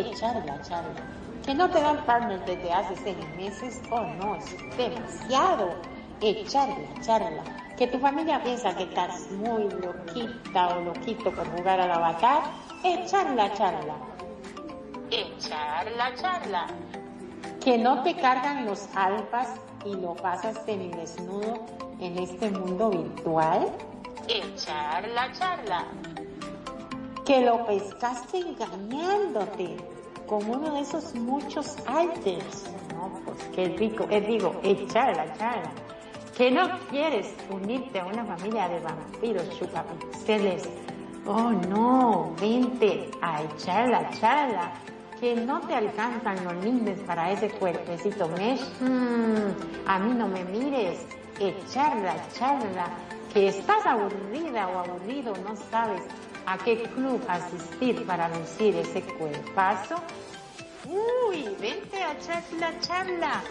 echarla, charla. Que no te dan partner desde hace seis meses, oh no, es demasiado. Echarla, charla. Que tu familia piensa que estás muy loquita o loquito por jugar al avatar, echarla, charla. Echarla, charla. Que no te cargan los alfas y lo pasas desnudo en este mundo virtual, echar la charla. Que lo pescaste engañándote con uno de esos muchos alters. No, pues qué rico, es digo, echar la charla. Que no quieres unirte a una familia de vampiros chupapixeles. Oh no, vente a echar la charla que no te alcanzan los lindes para ese cuerpecito mesh, mm, a mí no me mires, echarla, echarla, que estás aburrida o aburrido, no sabes a qué club asistir para lucir ese cuerpazo. Uy, vente a echarla, charla.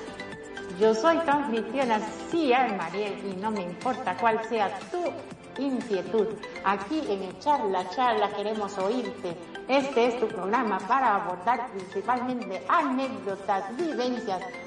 Yo soy tu anfitriona, sí, Mariel, y no me importa cuál sea tu inquietud. Aquí en Echarla Charla queremos oírte este es tu programa para abordar principalmente anécdotas, vivencias,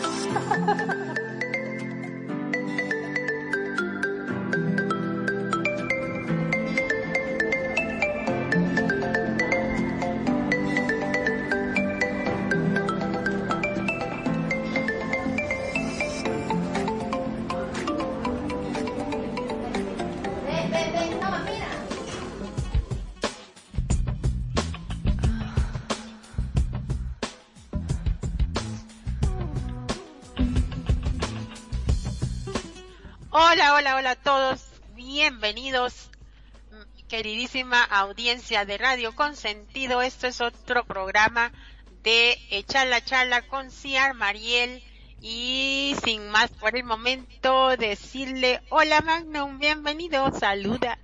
ハハハハ! Bienvenidos, queridísima audiencia de Radio Consentido. Esto es otro programa de Echar la Charla con Ciar Mariel. Y sin más por el momento, decirle hola Magnum, bienvenido, saluda.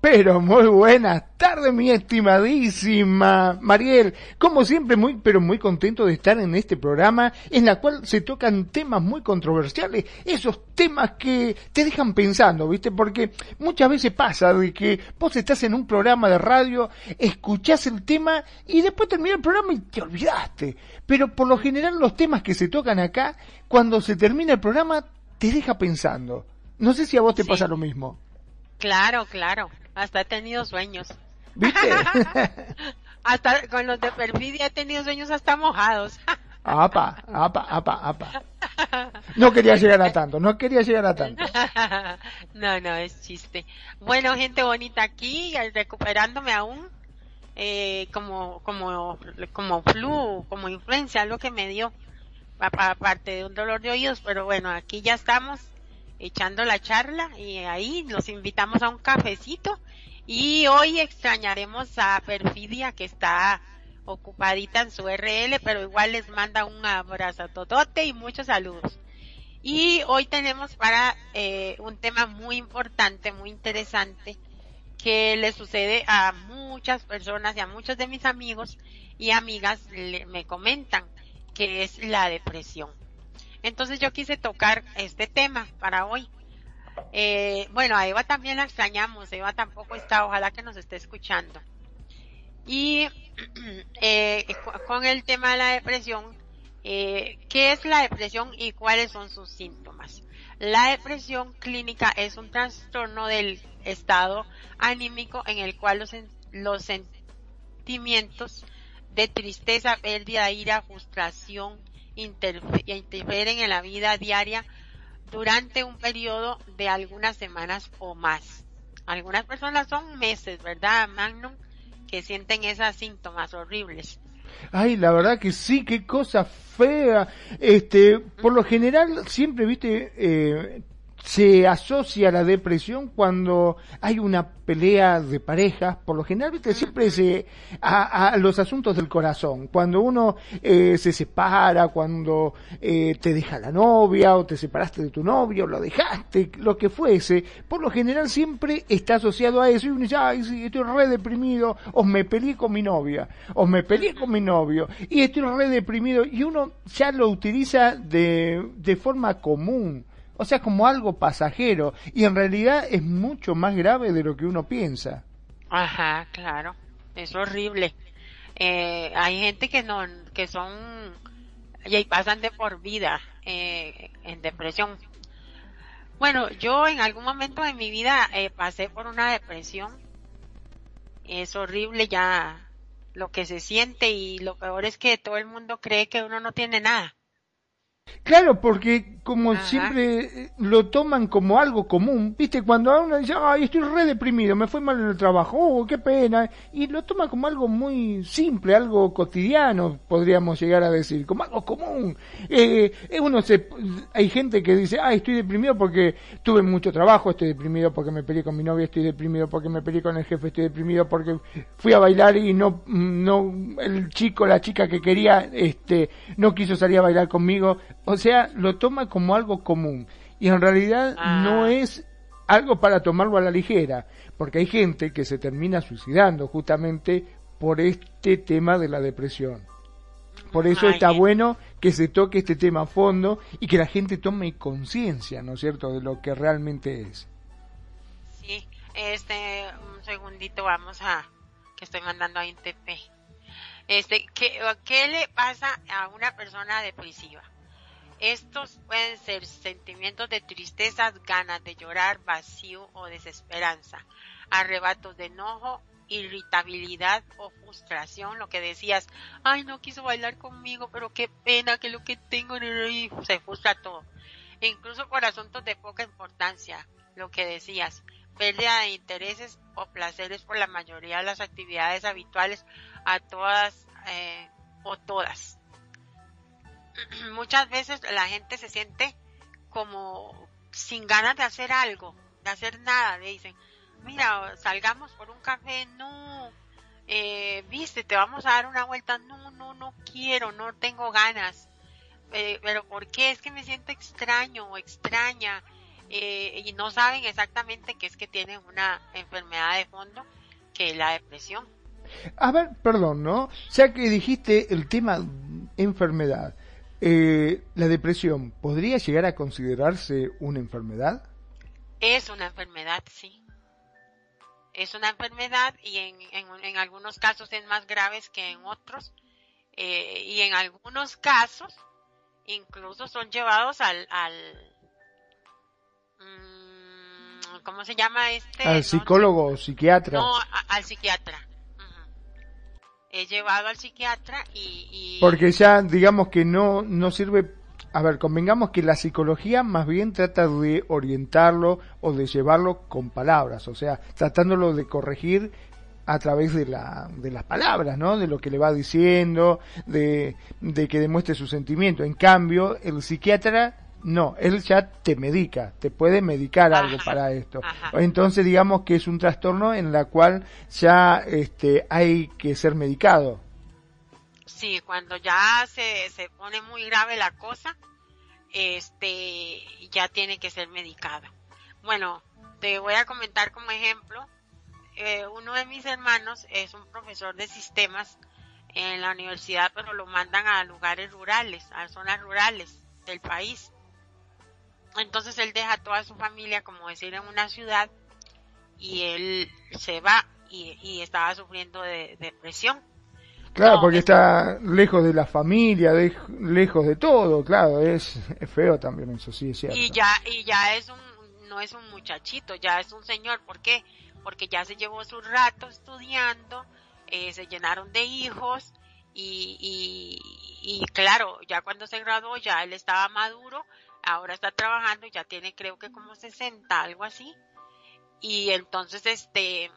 Pero muy buenas tardes, mi estimadísima Mariel. Como siempre, muy, pero muy contento de estar en este programa en la cual se tocan temas muy controversiales, esos temas que te dejan pensando, ¿viste? Porque muchas veces pasa de que vos estás en un programa de radio, escuchás el tema y después termina el programa y te olvidaste. Pero por lo general los temas que se tocan acá, cuando se termina el programa, te deja pensando. No sé si a vos te pasa lo mismo. Claro, claro. Hasta he tenido sueños. ¿Viste? hasta con los de perfidia he tenido sueños hasta mojados. apa, apa, apa, apa. No quería llegar a tanto, no quería llegar a tanto. No, no, es chiste. Bueno, gente bonita aquí, recuperándome aún, eh, como, como, como flu, como influencia, lo que me dio, aparte de un dolor de oídos, pero bueno, aquí ya estamos echando la charla y ahí los invitamos a un cafecito y hoy extrañaremos a Perfidia que está ocupadita en su RL, pero igual les manda un abrazo totote y muchos saludos. Y hoy tenemos para eh, un tema muy importante, muy interesante, que le sucede a muchas personas y a muchos de mis amigos y amigas me comentan, que es la depresión. Entonces yo quise tocar este tema para hoy. Eh, bueno, a Eva también la extrañamos, Eva tampoco está, ojalá que nos esté escuchando. Y eh, con el tema de la depresión, eh, ¿qué es la depresión y cuáles son sus síntomas? La depresión clínica es un trastorno del estado anímico en el cual los, los sentimientos de tristeza, pérdida, ira, frustración, interfieren en la vida diaria durante un periodo de algunas semanas o más. Algunas personas son meses, ¿verdad, Magnum? Que sienten esos síntomas horribles. Ay, la verdad que sí, qué cosa fea. Este, por lo general, siempre, viste, eh, se asocia la depresión cuando hay una pelea de parejas, por lo general, ¿viste? siempre se, a, los asuntos del corazón, cuando uno eh, se separa, cuando eh, te deja la novia o te separaste de tu novio, lo dejaste, lo que fuese, por lo general siempre está asociado a eso y uno dice, ay, sí, estoy re deprimido, o me peleé con mi novia, o me peleé con mi novio, y estoy re deprimido, y uno ya lo utiliza de, de forma común o sea, como algo pasajero. Y en realidad es mucho más grave de lo que uno piensa. Ajá, claro. Es horrible. Eh, hay gente que no, que son, y pasan de por vida eh, en depresión. Bueno, yo en algún momento de mi vida eh, pasé por una depresión. Es horrible ya lo que se siente y lo peor es que todo el mundo cree que uno no tiene nada. Claro, porque como siempre eh, lo toman como algo común, viste, cuando uno dice, ay, estoy re deprimido, me fue mal en el trabajo, oh, qué pena, y lo toma como algo muy simple, algo cotidiano, podríamos llegar a decir, como algo común. Eh, eh, uno se, hay gente que dice, ay, estoy deprimido porque tuve mucho trabajo, estoy deprimido porque me peleé con mi novia, estoy deprimido porque me peleé con el jefe, estoy deprimido porque fui a bailar y no, no, el chico, la chica que quería, este, no quiso salir a bailar conmigo, o sea, lo toma como algo común y en realidad no ah. es algo para tomarlo a la ligera, porque hay gente que se termina suicidando justamente por este tema de la depresión. Por eso está bueno que se toque este tema a fondo y que la gente tome conciencia, ¿no es cierto?, de lo que realmente es. Sí, este, un segundito, vamos a, que estoy mandando a INTP. Este, ¿qué, ¿qué le pasa a una persona depresiva? Estos pueden ser sentimientos de tristeza, ganas de llorar, vacío o desesperanza, arrebatos de enojo, irritabilidad o frustración, lo que decías, ay, no quiso bailar conmigo, pero qué pena que lo que tengo en se frustra todo. E incluso por asuntos de poca importancia, lo que decías, pérdida de intereses o placeres por la mayoría de las actividades habituales a todas eh, o todas. muchas veces la gente se siente como sin ganas de hacer algo, de hacer nada. Le dicen, mira, salgamos por un café, no, eh, viste, te vamos a dar una vuelta, no, no, no quiero, no tengo ganas. Eh, pero ¿por qué? Es que me siento extraño o extraña eh, y no saben exactamente qué es que tienen una enfermedad de fondo, que es la depresión. A ver, perdón, ¿no? Ya que dijiste el tema enfermedad, eh, ¿La depresión podría llegar a considerarse una enfermedad? Es una enfermedad, sí. Es una enfermedad y en, en, algunos casos es más grave que en otros. Eh, y en algunos casos incluso son llevados al, al mm, ¿cómo se llama este? Al psicólogo o psiquiatra. No, al psiquiatra he llevado al psiquiatra y, Porque ya digamos que no, no sirve... A ver, convengamos que la psicología más bien trata de orientarlo o de llevarlo con palabras, o sea, tratándolo de corregir a través de, la, de las palabras, ¿no? De lo que le va diciendo, de, de que demuestre su sentimiento. En cambio, el psiquiatra no, él ya te medica, te puede medicar algo para esto. Entonces digamos que es un trastorno en la cual ya este, hay que ser medicado. Sí, cuando ya se, se pone muy grave la cosa, este, ya tiene que ser medicada. Bueno, te voy a comentar como ejemplo, eh, uno de mis hermanos es un profesor de sistemas en la universidad, pero lo mandan a lugares rurales, a zonas rurales del país. Entonces él deja toda su familia, como decir, en una ciudad y él se va y, estaba sufriendo de depresión. Claro, porque está lejos de la familia, lejos de todo, claro, es, feo también eso, sí, es cierto. Y ya, y ya es un, no es un muchachito, ya es un señor, ¿por qué? Porque ya se llevó su rato estudiando, eh, se llenaron de hijos y, y, y claro, ya cuando se graduó ya él estaba maduro ahora está trabajando, ya tiene creo que como 60, algo así. Y entonces este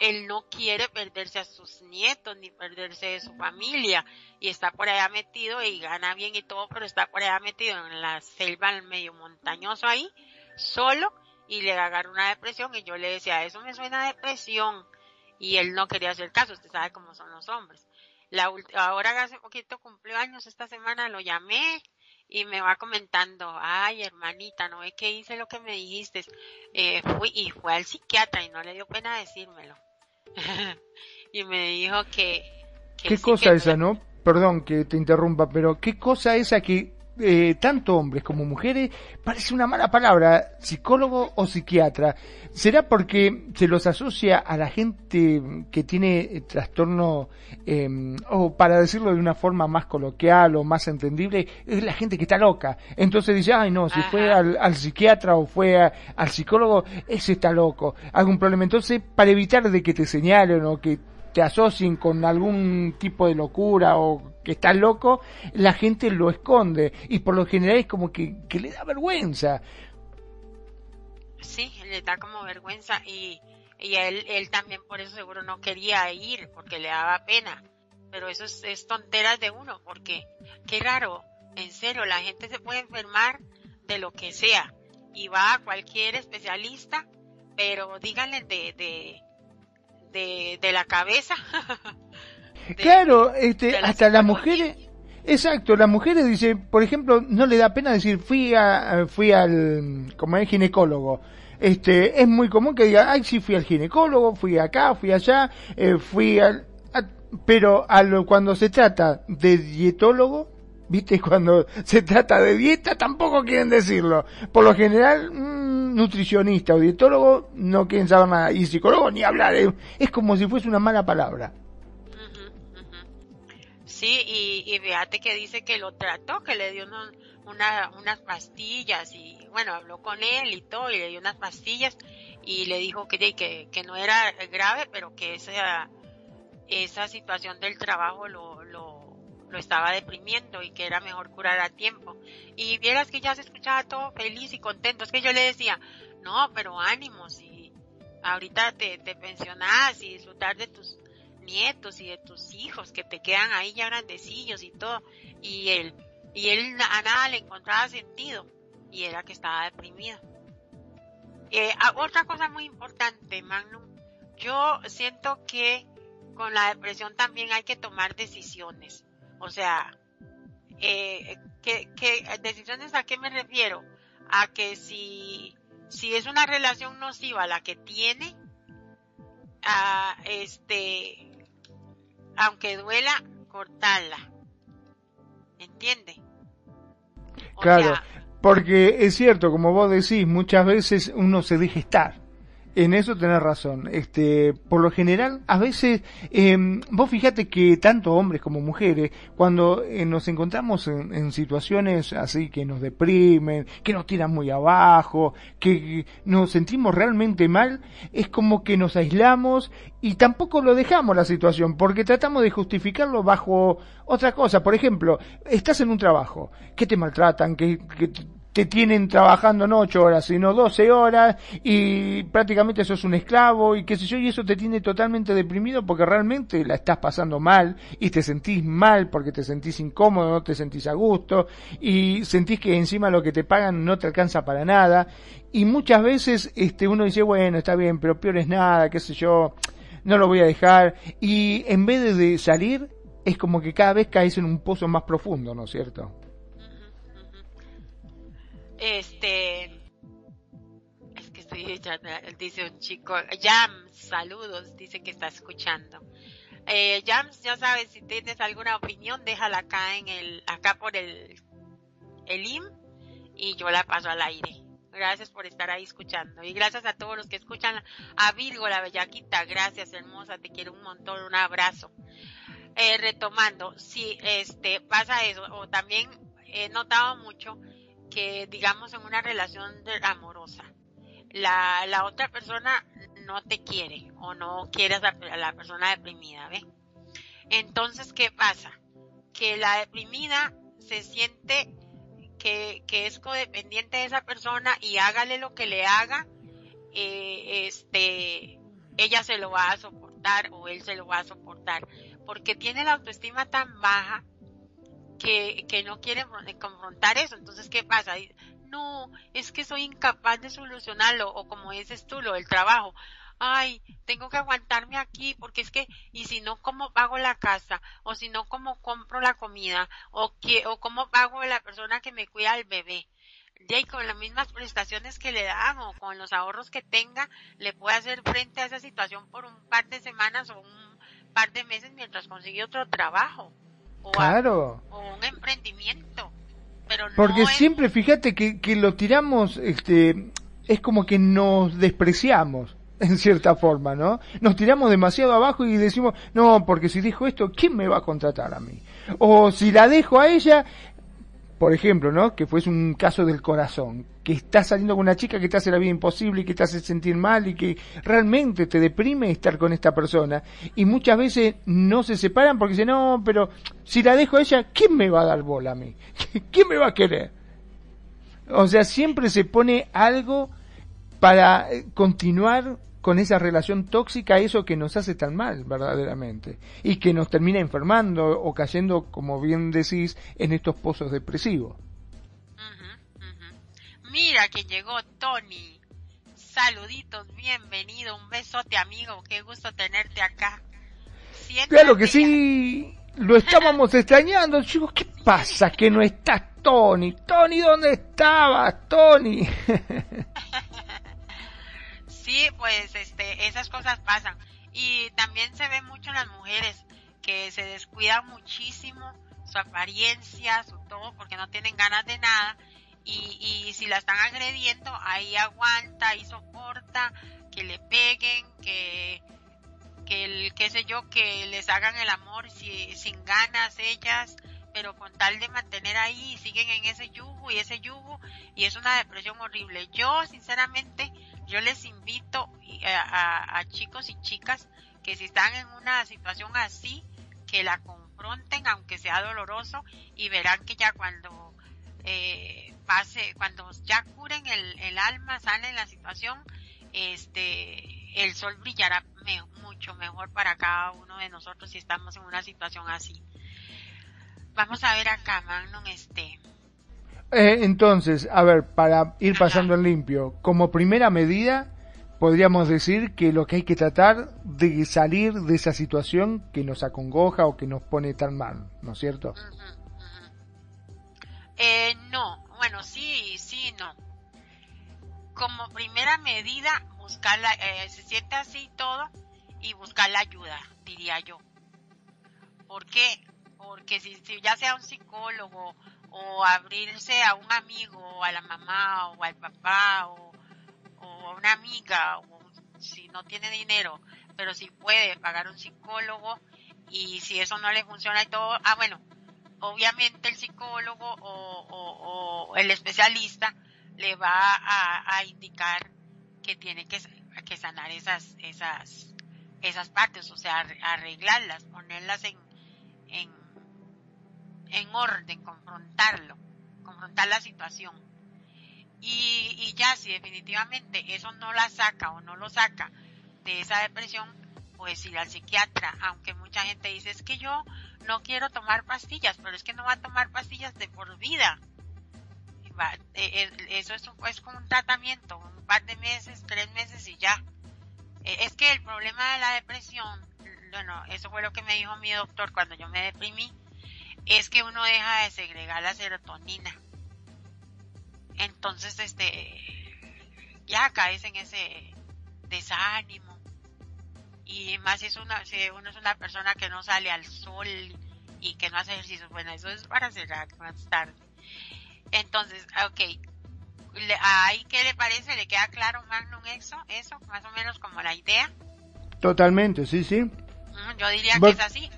él no quiere perderse a sus nietos ni perderse de su familia. Y está por allá metido y gana bien y todo, pero está por allá metido en la selva medio montañoso ahí, solo y le agarró una depresión. Y yo le decía, eso me suena a depresión y él no quería hacer caso, usted sabe cómo son los hombres. La, ahora hace poquito cumplió años, esta semana lo llamé y me va comentando, ay hermanita, no es que hice lo que me dijiste, eh, fui y fue al psiquiatra y no le dio pena decírmelo. y me dijo que... ¿Qué cosa esa, no? Perdón que te interrumpa, pero ¿qué cosa esa que eh, tanto hombres como mujeres, parece una mala palabra, psicólogo o psiquiatra. ¿Será porque se los asocia a la gente que tiene eh, trastorno, em, o para decirlo de una forma más coloquial o más entendible, es la gente que está loca? Entonces dice, ay no, si fue al, psiquiatra o fue al psicólogo, ese está loco, algún problema. Entonces, para evitar de que te señalen o que te asocien con algún tipo de locura o que está loco, la gente lo esconde y por lo general es como que, le da vergüenza. Sí, le da como vergüenza y, y él, él también por eso seguro no quería ir porque le daba pena. Pero eso es, es tonteras de uno porque qué raro, en serio, la gente se puede enfermar de lo que sea y va a cualquier especialista, pero díganle de, de, de, de la cabeza. claro, este, hasta las mujeres, exacto, las mujeres dicen, por ejemplo, no le da pena decir fui a, fui al, como es ginecólogo. Este, es muy común que diga, ay, sí fui al ginecólogo, fui acá, fui allá, eh, fui al, pero cuando se trata de dietólogo, viste, cuando se trata de dieta tampoco quieren decirlo. Por lo general, mm, nutricionista o dietólogo no quieren saber nada, y psicólogo ni hablar, eh. es como si fuese una mala palabra. Sí, y, y fíjate que dice que lo trató, que le dio una, unas pastillas y bueno, habló con él y todo y le dio unas pastillas y le dijo que, que, que no era grave, pero que esa, esa situación del trabajo lo, lo, estaba deprimiendo y que era mejor curar a tiempo. Y vieras que ya se escuchaba todo feliz y contento. Es que yo le decía, no, pero ánimo, si ahorita te, te pensionás y disfrutar de tus nietos y de tus hijos que te quedan ahí ya grandecillos y todo. Y él, y él a nada le encontraba sentido y era que estaba deprimido. Eh, otra cosa muy importante, Magnum, yo siento que con la depresión también hay que tomar decisiones. O sea, eh, ¿qué, decisiones a qué me refiero? A que si, si es una relación nociva la que tiene, a este, aunque duela, cortarla. ¿Entiende? claro, porque es cierto, como vos decís, muchas veces uno se deja estar. En eso tenés razón. Este, por lo general, a veces, eh, vos fíjate que tanto hombres como mujeres, cuando eh, nos encontramos en, en, situaciones así que nos deprimen, que nos tiran muy abajo, que nos sentimos realmente mal, es como que nos aislamos y tampoco lo dejamos la situación, porque tratamos de justificarlo bajo otra cosa. Por ejemplo, estás en un trabajo, que te maltratan, que, que te tienen trabajando no ocho horas, sino doce horas y prácticamente sos un esclavo y qué sé yo, y eso te tiene totalmente deprimido porque realmente la estás pasando mal y te sentís mal porque te sentís incómodo, no te sentís a gusto y sentís que encima lo que te pagan no te alcanza para nada y muchas veces este uno dice, bueno, está bien, pero peor es nada, qué sé yo, no lo voy a dejar y en vez de salir es como que cada vez caes en un pozo más profundo, ¿no es cierto? Este, es que estoy, dice un chico, Jams, saludos, dice que está escuchando. Eh, Jams, ya sabes, si tienes alguna opinión, déjala acá en el, acá por el, el IM y yo la paso al aire. Gracias por estar ahí escuchando. Y gracias a todos los que escuchan a Virgo, la bellaquita. Gracias, hermosa. Te quiero un montón. Un abrazo. Eh, retomando, si este pasa eso, o también he notado mucho que digamos en una relación amorosa, la, la otra persona no te quiere o no quieres a la, persona deprimida, ¿ve? Entonces, ¿qué pasa? Que la deprimida se siente que, que es codependiente de esa persona y hágale lo que le haga, eh, este, ella se lo va a soportar o él se lo va a soportar, porque tiene la autoestima tan baja que, que no quiere confrontar eso. Entonces, ¿qué pasa? No, es que soy incapaz de solucionarlo, o como dices tú, lo del trabajo. Ay, tengo que aguantarme aquí porque es que, y si no, ¿cómo pago la casa? O si no, ¿cómo compro la comida? O, que, o cómo pago la persona que me cuida al bebé? y con las mismas prestaciones que le dan o con los ahorros que tenga, le puede hacer frente a esa situación por un par de semanas o un par de meses mientras consigue otro trabajo. O claro. o un emprendimiento. Pero Porque siempre, fíjate que, que lo tiramos, este, es como que nos despreciamos en cierta forma, ¿no? Nos tiramos demasiado abajo y decimos, no, porque si dijo esto, ¿quién me va a contratar a mí? O si la dejo a ella, por ejemplo, ¿no? Que fuese un caso del corazón, que estás saliendo con una chica que te hace la vida imposible y que te hace sentir mal y que realmente te deprime estar con esta persona y muchas veces no se separan porque dicen, no, pero si la dejo a ella, ¿quién me va a dar bola a mí? ¿Quién me va a querer? O sea, siempre se pone algo para eh, continuar con esa relación tóxica, eso que nos hace tan mal, verdaderamente, y que nos termina enfermando o cayendo, como bien decís, en estos pozos depresivos. Mira que llegó Tony. Saluditos, bienvenido, un besote amigo, qué gusto tenerte acá. claro que sí, lo estábamos extrañando, chicos, ¿qué pasa que no estás Tony? Tony, ¿dónde estabas, Tony? sí, pues este, esas cosas pasan. Y también se ve mucho en las mujeres que se descuidan muchísimo su apariencia, su todo, porque no tienen ganas de nada. Y, y si la están agrediendo, ahí aguanta, ahí soporta, que le peguen, que, que el, qué sé yo, que les hagan el amor si, sin ganas ellas, pero con tal de mantener ahí, siguen en ese yugo y ese yugo, y es una depresión horrible. Yo, sinceramente, yo les invito eh, a, chicos y chicas que si están en una situación así, que la confronten aunque sea doloroso y verán que ya cuando eh, pase, cuando ya curen el, el alma, sale la situación, este, el sol brillará mucho mejor para cada uno de nosotros si estamos en una situación así. Vamos a ver acá, Magnum, este, eh, entonces, a ver, para ir pasando en limpio, como primera medida, podríamos decir que lo que hay que tratar de salir de esa situación que nos acongoja o que nos pone tan mal, ¿no es cierto? Eh, no, bueno, sí, sí, no. Como primera medida, buscar la, eh, se siente así todo y buscar la ayuda, diría yo. ¿Por qué? Porque si, ya sea un psicólogo o abrirse a un amigo, o a la mamá, o al papá, o, a una amiga, o si no tiene dinero, pero si puede pagar un psicólogo y si eso no le funciona y todo, ah bueno, obviamente el psicólogo o, el especialista le va a, indicar que tiene que, sanar esas, esas, esas partes, o sea, arreglarlas, ponerlas en, en en orden, confrontarlo, confrontar la situación. Y, ya si definitivamente eso no la saca o no lo saca de esa depresión, pues ir al psiquiatra, aunque mucha gente dice es que yo no quiero tomar pastillas, pero es que no va a tomar pastillas de por vida. E, e, eso es, es como un tratamiento, un par de meses, tres meses y ya. E, es que el problema de la depresión, bueno, eso fue lo que me dijo mi doctor cuando yo me deprimí, es que uno deja de segregar la serotonina. Entonces, este, ya caes en ese desánimo. Y más si es una, si uno es una persona que no sale al sol y que no hace ejercicio, bueno, eso es para cerrar más tarde. Entonces, ok, ¿ahí qué le parece? ¿Le queda claro Magnum eso? Eso, más o menos como la idea. Totalmente, sí, sí. Yo diría que es así.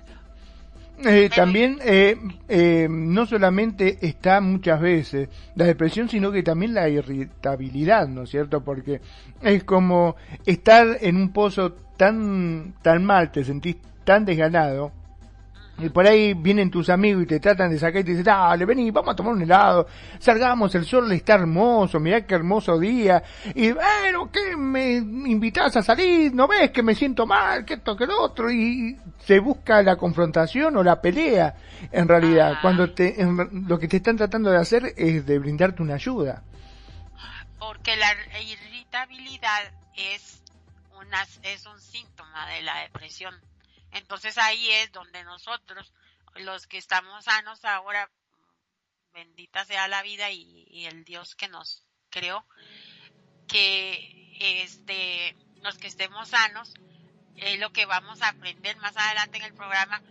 Eh, también eh, eh, no solamente está muchas veces la depresión, sino que también la irritabilidad, ¿no es cierto? Porque es como estar en un pozo tan, tan mal, te sentís tan desganado, y por ahí vienen tus amigos y te tratan de sacar y te dicen, dale, vení, vamos a tomar un helado, salgamos, el sol está hermoso, mirá qué hermoso día, y bueno, ¿qué me invitas a salir? ¿No ves que me siento mal, que esto, que lo otro? Y se busca la confrontación o la pelea, en realidad, cuando te, lo que te están tratando de hacer es de brindarte una ayuda. Porque la irritabilidad es, una, es un síntoma de la depresión entonces ahí es donde nosotros, los que estamos sanos ahora, bendita sea la vida y, el Dios que nos creó, que este, los que estemos sanos, es lo que vamos a aprender más adelante en el programa,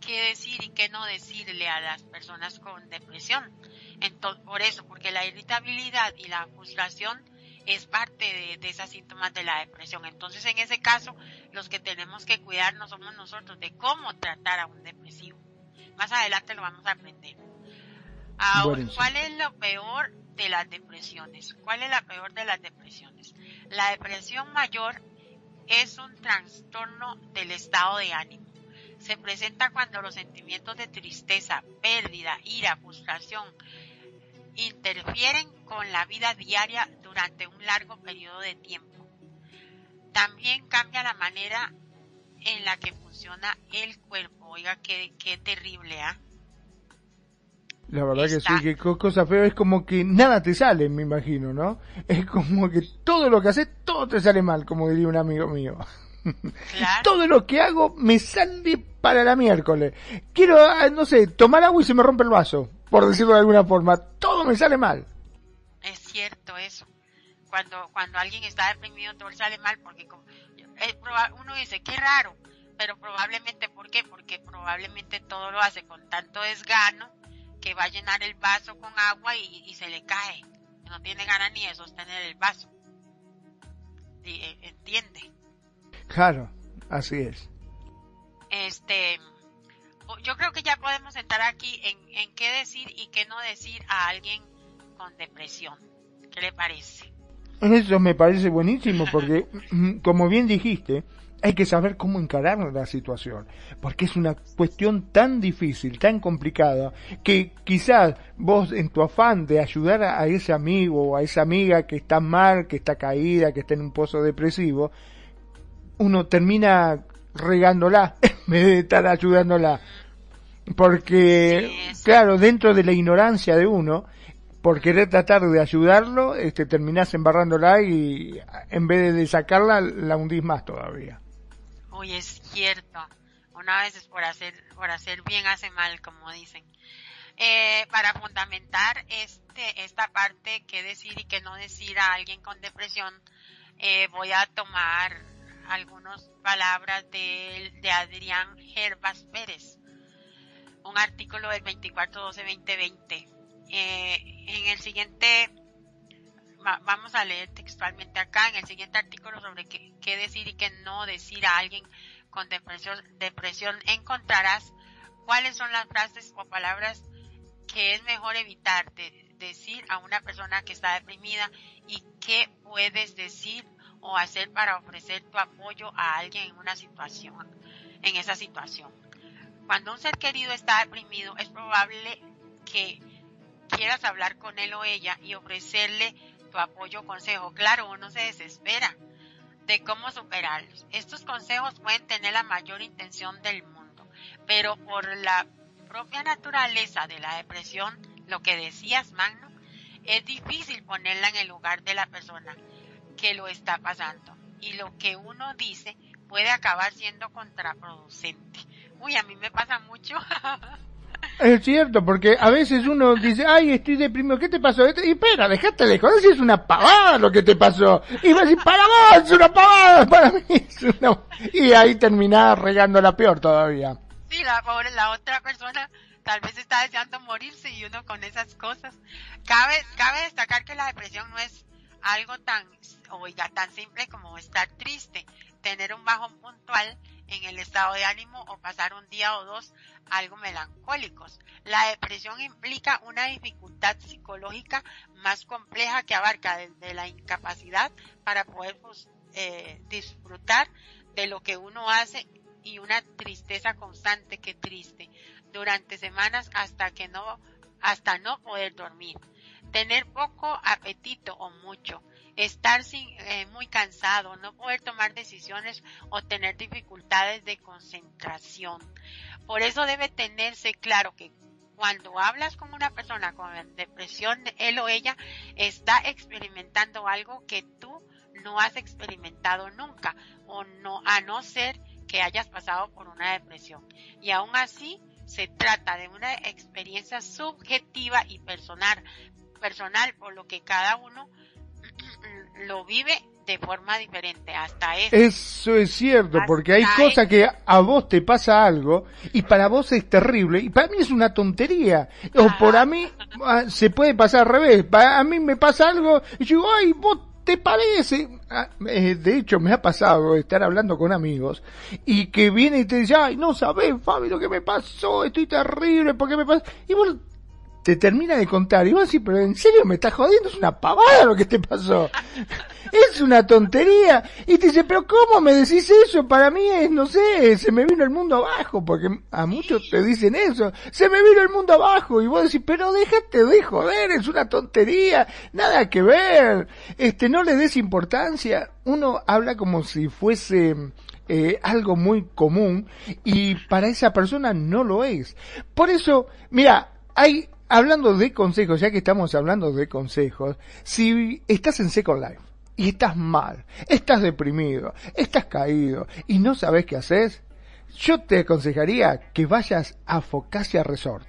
qué decir y qué no decirle a las personas con depresión. Entonces, por eso, porque la irritabilidad y la frustración es parte de, de esos síntomas de la depresión. Entonces, en ese caso, los que tenemos que cuidarnos somos nosotros de cómo tratar a un depresivo. Más adelante lo vamos a aprender. Ahora, ¿cuál es lo peor de las depresiones? ¿Cuál es la peor de las depresiones? La depresión mayor es un trastorno del estado de ánimo. Se presenta cuando los sentimientos de tristeza, pérdida, ira, frustración, interfieren con la vida diaria durante un largo periodo de tiempo. También cambia la manera en la que funciona el cuerpo. Oiga, qué, qué terrible, ¿ah? La verdad que sí, que cosa fea es como que nada te sale, me imagino, ¿no? Es como que todo lo que haces, todo te sale mal, como diría un amigo mío. todo lo que hago me sale para la miércoles. Quiero, ah, no sé, tomar agua y se me rompe el vaso por decirlo de alguna forma. Todo me sale mal. Es cierto eso. Cuando, cuando alguien está deprimido, todo le sale mal porque uno dice, qué raro, pero probablemente, ¿por qué? Porque probablemente todo lo hace con tanto desgano que va a llenar el vaso con agua y, se le cae. No tiene ganas ni de sostener el vaso. Eh, ¿Entiende? Claro, así es. Este, yo creo que ya podemos entrar aquí en, qué decir y qué no decir a alguien con depresión. ¿Qué le parece? Eso me parece buenísimo porque, mm, como bien dijiste, hay que saber cómo encarar la situación, porque es una cuestión tan difícil, tan complicada, que quizás vos en tu afán de ayudar a ese amigo o a esa amiga que está mal, que está caída, que está en un pozo depresivo, uno termina regándola en vez de estar ayudándola. Porque, claro, dentro de la ignorancia de uno, por querer tratar de ayudarlo, este, terminás embarrándola y en vez de sacarla, la hundís más todavía. Uy, es cierto. Una vez es por hacer, por hacer bien hace mal, como dicen. Eh, para fundamentar este, esta parte, qué decir y qué no decir a alguien con depresión, eh, voy a tomar algunas palabras de, de Adrián Gervas Pérez un artículo del 24-12-2020. Eh, en el siguiente, vamos a leer textualmente acá, en el siguiente artículo sobre qué, decir y qué no decir a alguien con depresión, depresión, encontrarás cuáles son las frases o palabras que es mejor evitar de decir a una persona que está deprimida y qué puedes decir o hacer para ofrecer tu apoyo a alguien en una situación, en esa situación. Cuando un ser querido está deprimido, es probable que quieras hablar con él o ella y ofrecerle tu apoyo o consejo. Claro, uno se desespera de cómo superarlos. Estos consejos pueden tener la mayor intención del mundo, pero por la propia naturaleza de la depresión, lo que decías, Magno, es difícil ponerla en el lugar de la persona que lo está pasando. Y lo que uno dice puede acabar siendo contraproducente. Uy, a mí me pasa mucho. Es cierto, porque a veces uno dice, ay, estoy deprimido, ¿qué te pasó? Y espera, dejate de joder si es una pavada lo que te pasó. Y va a decir, para vos, es una pavada, para mí es una... Y ahí terminás regando la peor todavía. Sí, la pobre, la otra persona tal vez está deseando morirse y uno con esas cosas. Cabe, cabe destacar que la depresión no es algo tan, oiga, tan simple como estar triste, tener un bajón puntual en el estado de ánimo o pasar un día o dos algo melancólicos. La depresión implica una dificultad psicológica más compleja que abarca desde la incapacidad para poder pues, eh, disfrutar de lo que uno hace y una tristeza constante, que triste, durante semanas hasta que no, hasta no poder dormir. Tener poco apetito o mucho, estar sin, eh, muy cansado, no poder tomar decisiones o tener dificultades de concentración. Por eso debe tenerse claro que cuando hablas con una persona con depresión, él o ella está experimentando algo que tú no has experimentado nunca o no a no ser que hayas pasado por una depresión. Y aún así se trata de una experiencia subjetiva y personal, personal por lo que cada uno lo vive de forma diferente hasta eso. Eso es cierto, porque hay cosas que a vos te pasa algo y para vos es terrible y para mí es una tontería. O por a mí ah, se puede pasar al revés. A mí me pasa algo y yo digo, ay, vos te parece. Ah, eh, de hecho, me ha pasado estar hablando con amigos y que viene y te dice, ay, no sabés, Fabi, lo que me pasó, estoy terrible, ¿por qué me pasa? Y vos te termina de contar y vos decís, pero en serio me estás jodiendo, es una pavada lo que te pasó. es una tontería. Y te dice, pero ¿cómo me decís eso? Para mí es, no sé, se me vino el mundo abajo, porque a muchos te dicen eso, se me vino el mundo abajo. Y vos decís, pero déjate de joder, es una tontería, nada que ver. Este, no le des importancia. Uno habla como si fuese eh, algo muy común y para esa persona no lo es. Por eso, mira, hay hablando de consejos, ya que estamos hablando de consejos, si estás en Second Life y estás mal, estás deprimido, estás caído y no sabes qué haces, yo te aconsejaría que vayas a Focasia Resort.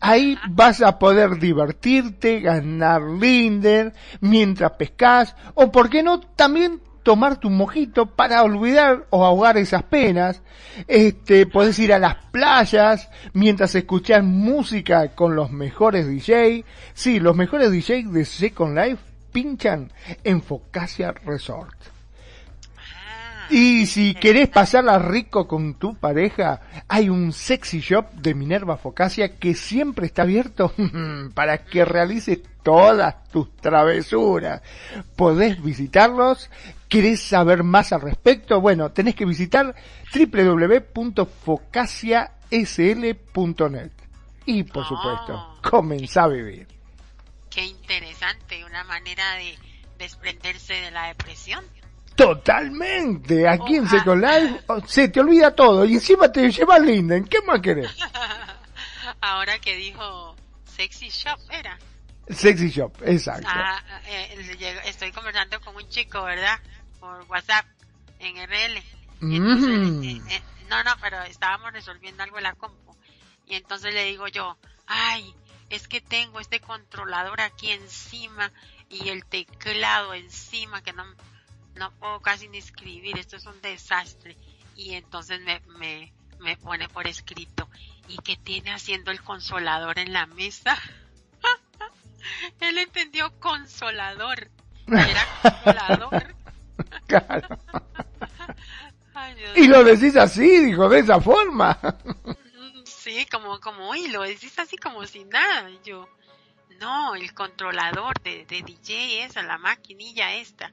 Ahí vas a poder divertirte, ganar linder mientras pescas, o por qué no también tomar tu mojito para olvidar o ahogar esas penas. Este, puedes ir a las playas mientras escuchas música con los mejores DJ. Sí, los mejores DJ de Second Life pinchan en Focasia Resort. Y si querés pasarla rico con tu pareja, hay un sexy shop de Minerva Focasia que siempre está abierto para que realices todas tus travesuras. Podés visitarlos ¿Querés saber más al respecto? Bueno, tenés que visitar www.focasiasl.net. Y por supuesto, oh. comenzá a vivir. Qué interesante, una manera de desprenderse de la depresión. Totalmente. Aquí en Second Life se te olvida todo y encima te llevas Linden. ¿Qué más querés? Ahora que dijo Sexy Shop, era. Sexy Shop, exacto. Ah, eh, estoy conversando con un chico, ¿verdad? por WhatsApp en RL. Mm. Eh, eh, no, no, pero estábamos resolviendo algo en la compu. Y entonces le digo yo, ay, es que tengo este controlador aquí encima y el teclado encima que no, no puedo casi ni escribir, esto es un desastre. Y entonces me, me, me pone por escrito, ¿y qué tiene haciendo el consolador en la mesa? Él entendió consolador. Era consolador. Claro. y lo decís así, dijo, de esa forma. Sí, como, como, y lo decís así como si nada. yo, no, el controlador de, de DJ esa, la maquinilla esta.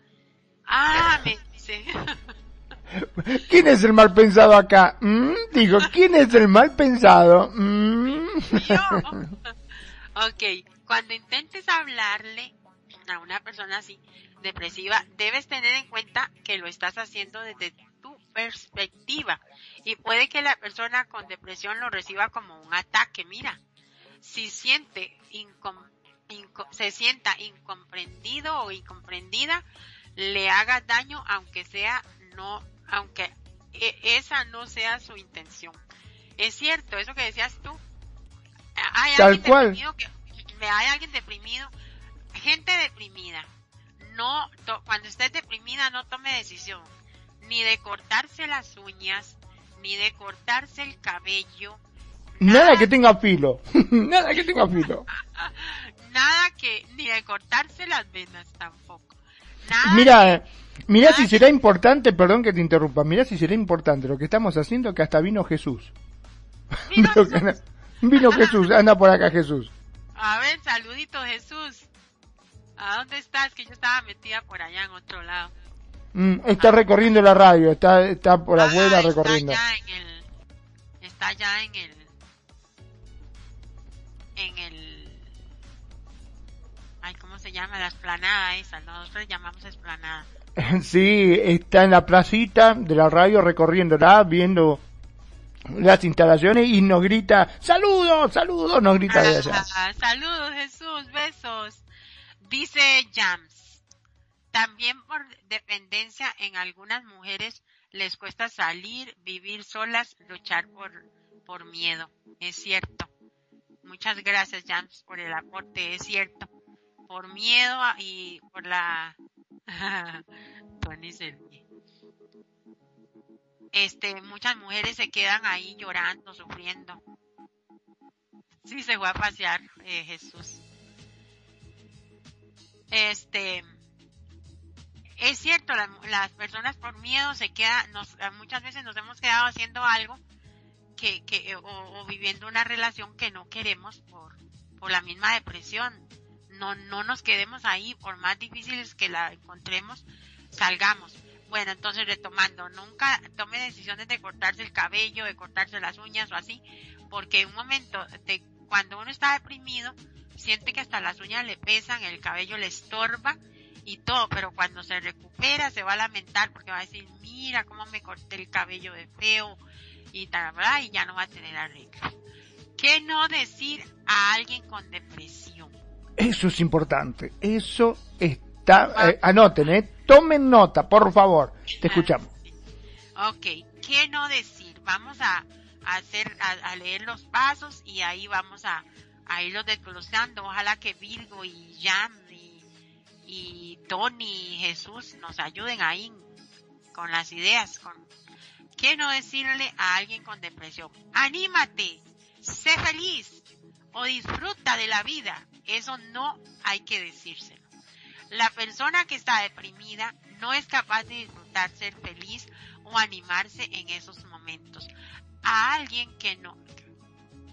Ah, me dice. ¿Quién es el mal pensado acá? ¿Mm? Digo, ¿quién es el mal pensado? ¿Mm? Ok, cuando intentes hablarle a una persona así, depresiva, debes tener en cuenta que lo estás haciendo desde tu perspectiva y puede que la persona con depresión lo reciba como un ataque. Mira, si siente se sienta incomprendido o incomprendida, le haga daño aunque sea no, aunque e, esa no sea su intención. Es cierto, eso que decías tú. Hay Tal alguien cual. deprimido que, hay alguien deprimido, gente deprimida no, cuando estés deprimida no tome decisión, ni de cortarse las uñas, ni de cortarse el cabello. Nada, que tenga filo, nada que tenga filo. nada que, ni de cortarse las venas tampoco. Mira, mira si será importante, perdón que te interrumpa, mira si será importante lo que estamos haciendo que hasta vino Jesús. Vino Jesús, vino Jesús anda por acá Jesús. A ver, saludito Jesús. ¿A dónde estás? Que yo estaba metida por allá en otro lado. Mm, está recorriendo la radio, está, está por afuera Ah, recorriendo. Está ya en el, está ya en el, en el, ay, ¿cómo se llama? La esplanada esa, nosotros llamamos esplanada. Sí, está en la placita de la radio recorriéndola, viendo las instalaciones y nos grita, saludos, saludos, nos grita de allá. Ah, saludos Jesús, besos. Dice Jams, también por dependencia en algunas mujeres les cuesta salir, vivir solas, luchar por, por miedo. Es cierto. Muchas gracias Jams por el aporte, es cierto. Por miedo y por la... Tony. Este, muchas mujeres se quedan ahí llorando, sufriendo. Sí, se fue a pasear eh, Jesús. Este, es cierto, la- las personas por miedo se quedan, nos, muchas veces nos hemos quedado haciendo algo que, que o, o viviendo una relación que no queremos por, por la misma depresión. No, no nos quedemos ahí, por más difíciles que la encontremos, salgamos. Bueno, entonces retomando, nunca tome decisiones de cortarse el cabello, de cortarse las uñas o así, porque en un momento cuando uno está deprimido, siente que hasta las uñas le pesan, el cabello le estorba y todo, pero cuando se recupera se va a lamentar porque va a decir, mira cómo me corté el cabello de feo y tal, y ya no va a tener arreglo. ¿Qué no decir a alguien con depresión? Eso es importante, eso está, eh, anoten, eh, tomen nota, por favor, te escuchamos. Ok, ¿qué no decir? Vamos a, hacer, a, leer los pasos y ahí vamos a, a irlos desglosando. Ojalá que Virgo y Jam y, y Tony y Jesús nos ayuden ahí con las ideas. Con, ¿Qué no decirle a alguien con depresión? Anímate, sé feliz o disfruta de la vida. Eso no hay que decírselo. La persona que está deprimida no es capaz de disfrutar, ser feliz o animarse en esos momentos. A alguien que no,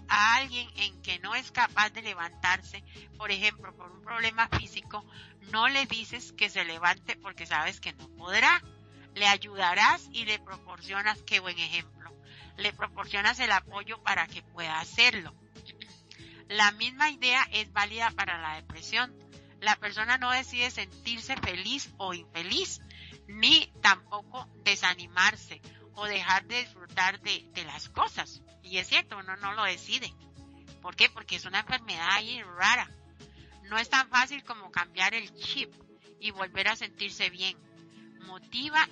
a alguien en que no es capaz de levantarse, por ejemplo, por un problema físico, no le dices que se levante porque sabes que no podrá. Le ayudarás y le proporcionas, qué buen ejemplo, le proporcionas el apoyo para que pueda hacerlo. La misma idea es válida para la depresión. La persona no decide sentirse feliz o infeliz, ni tampoco desanimarse o dejar de disfrutar de, las cosas. Y es cierto, uno no lo decide. ¿Por qué? Porque es una enfermedad ahí rara. No es tan fácil como cambiar el chip y volver a sentirse bien. Motiva,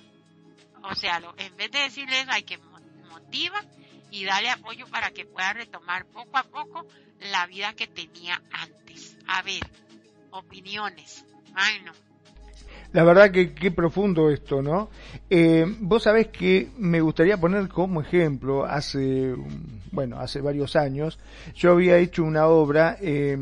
o sea, lo- en vez de decirle eso, hay que mo- motiva y darle apoyo para que pueda retomar poco a poco la vida que tenía antes. A ver, opiniones. Ay, no. La verdad que qué profundo esto, ¿no? Eh, vos sabés que me gustaría poner como ejemplo, hace, bueno, hace varios años, yo había hecho una obra eh,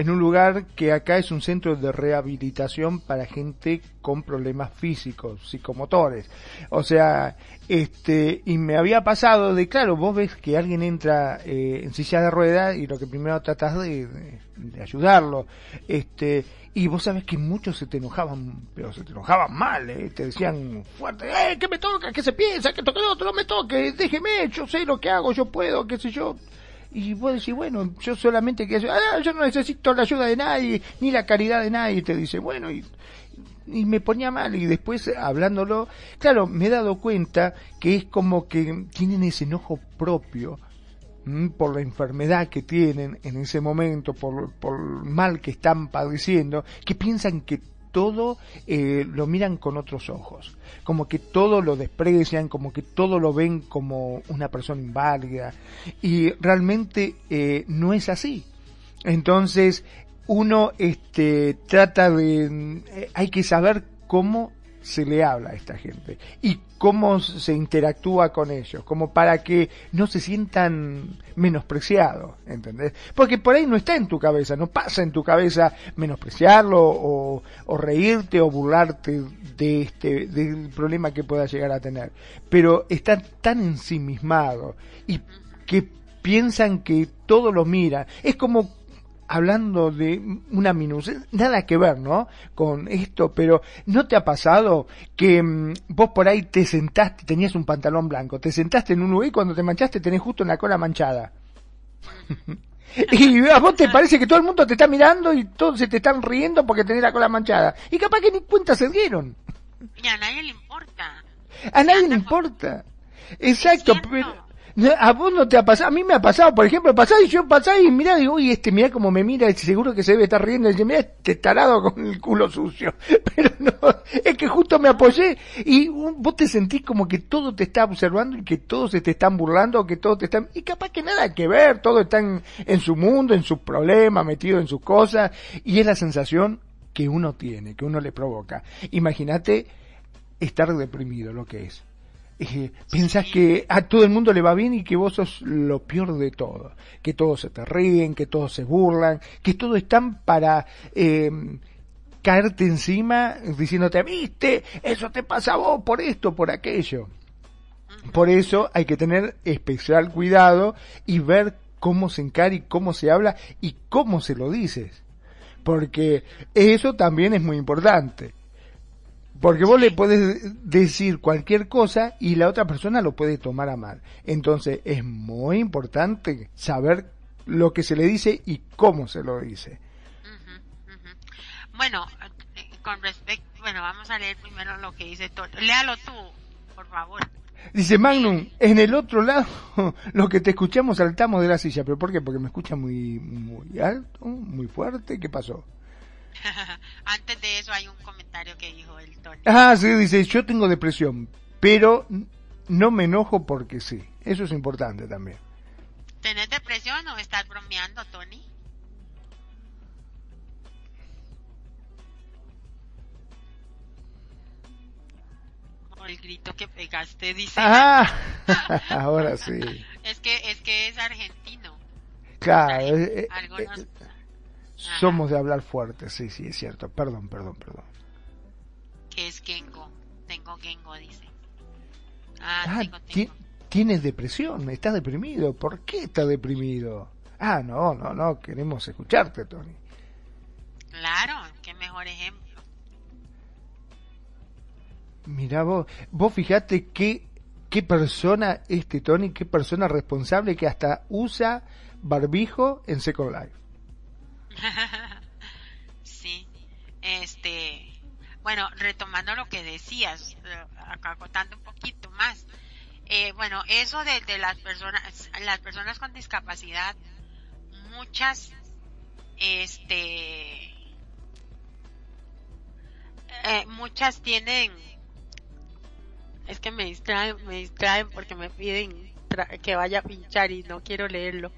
en un lugar que acá es un centro de rehabilitación para gente con problemas físicos, psicomotores. O sea, este, y me había pasado de, claro, vos ves que alguien entra eh, en silla de ruedas y lo que primero tratás de, ayudarlo, este, y vos sabés que muchos se te enojaban, pero se te enojaban mal, ¿eh? te decían fuerte, ¡eh, que me toca, que se piensa, que toque otro, no me toque, déjeme, yo sé lo que hago, yo puedo, qué sé yo. Y vos decís, bueno, yo solamente que ah, yo no necesito la ayuda de nadie, ni la caridad de nadie, te dice, bueno, y, y me ponía mal y después hablándolo, claro, me he dado cuenta que es como que tienen ese enojo propio por la enfermedad que tienen en ese momento, por, por mal que están padeciendo, que piensan que todo eh, lo miran con otros ojos, como que todo lo desprecian, como que todo lo ven como una persona inválida y realmente eh, no es así. Entonces uno este, trata de, eh, hay que saber cómo se le habla a esta gente y cómo se interactúa con ellos, como para que no se sientan menospreciados, ¿entendés? Porque por ahí no está en tu cabeza, no pasa en tu cabeza menospreciarlo o, o reírte o burlarte de este, del problema que pueda llegar a tener, pero están tan ensimismados y que piensan que todo lo mira, es como hablando de una minucia, nada que ver, ¿no? Con esto, pero ¿no te ha pasado que mm, vos por ahí te sentaste, tenías un pantalón blanco, te sentaste en un lugar y cuando te manchaste tenés justo en la cola manchada? y a vos te parece que todo el mundo te está mirando y todos se te están riendo porque tenés la cola manchada. Y capaz que ni cuenta se dieron. Y a nadie le importa. A nadie le importa. Exacto, pero a vos no te ha pasado, a mí me ha pasado, por ejemplo, y yo pasaba y mira, digo, uy, este, mira cómo me mira, seguro que se debe estar riendo, y dice, mira, este tarado con el culo sucio. Pero no, es que justo me apoyé y vos te sentís como que todo te está observando y que todos se te están burlando, que todos te están, y capaz que nada que ver, todos están en su mundo, en sus problemas, metidos en sus cosas, y es la sensación que uno tiene, que uno le provoca. Imagínate estar deprimido, lo que es eh, pensás que a todo el mundo le va bien y que vos sos lo peor de todo, que todos se te ríen, que todos se burlan, que todos están para eh, caerte encima diciéndote, viste, eso te pasa a vos por esto, por aquello. Por eso hay que tener especial cuidado y ver cómo se encara y cómo se habla y cómo se lo dices. Porque eso también es muy importante porque vos le puedes decir cualquier cosa y la otra persona lo puede tomar a mal. Entonces es muy importante saber lo que se le dice y cómo se lo dice. Bueno, eh, con respecto, bueno, vamos a leer primero lo que dice todo. Léalo tú, por favor. Dice Magnum, en el otro lado, lo que te escuchamos saltamos de la silla. ¿Pero por qué? Porque me escucha muy, muy alto, muy fuerte. ¿Qué pasó? Antes de eso hay un comentario que dijo el Tony. Ah, sí, dice, yo tengo depresión, pero no me enojo porque sí. Eso es importante también. ¿Tenés depresión o estás bromeando, Tony? El grito que pegaste, dice. Ah, ahora sí. es que es que es argentino. Claro. Eh, eh, somos de hablar fuerte, sí, sí, es cierto. Perdón, perdón, perdón. ¿Qué es Gengo? Tengo Gengo, dice. Ah, ah Tienes depresión, estás deprimido. ¿Por qué estás deprimido? Ah, no, no, no, queremos escucharte, Tony. Claro, qué mejor ejemplo. Mira vos, vos fijate qué, qué persona este Tony, qué persona responsable que hasta usa barbijo en Second Life. sí, este, bueno, retomando lo que decías, eh, acá contando un poquito más, eh, bueno, eso de, las personas, las personas con discapacidad, muchas, este, eh, muchas tienen, es que me distraen, me distraen porque me piden que vaya a pinchar y no quiero leerlo.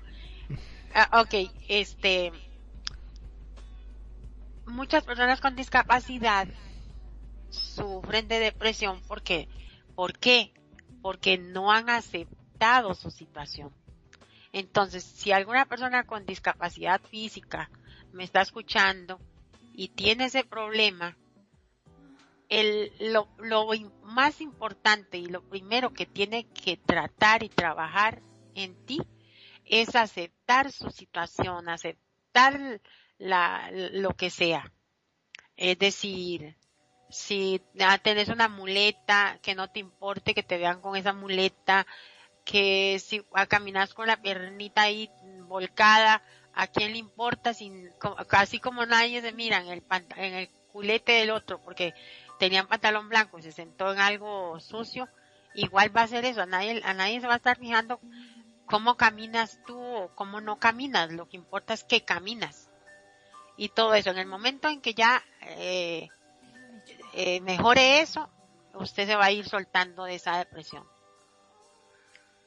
Ah, ok, este, muchas personas con discapacidad sufren de depresión porque, ¿por qué? Porque no han aceptado su situación. Entonces, si alguna persona con discapacidad física me está escuchando y tiene ese problema, el, lo, lo más importante y lo primero que tiene que tratar y trabajar en ti es aceptar su situación, aceptar la, lo que sea. Es decir, si ya tenés una muleta, que no te importe que te vean con esa muleta, que si caminas con la piernita ahí volcada, ¿a quién le importa? Sin, casi como nadie se mira en el, en el culete del otro, porque tenía pantalón blanco y se sentó en algo sucio, igual va a ser eso, a nadie, a nadie se va a estar fijando cómo caminas tú o cómo no caminas, lo que importa es que caminas y todo eso. En el momento en que ya eh, eh, mejore eso, usted se va a ir soltando de esa depresión.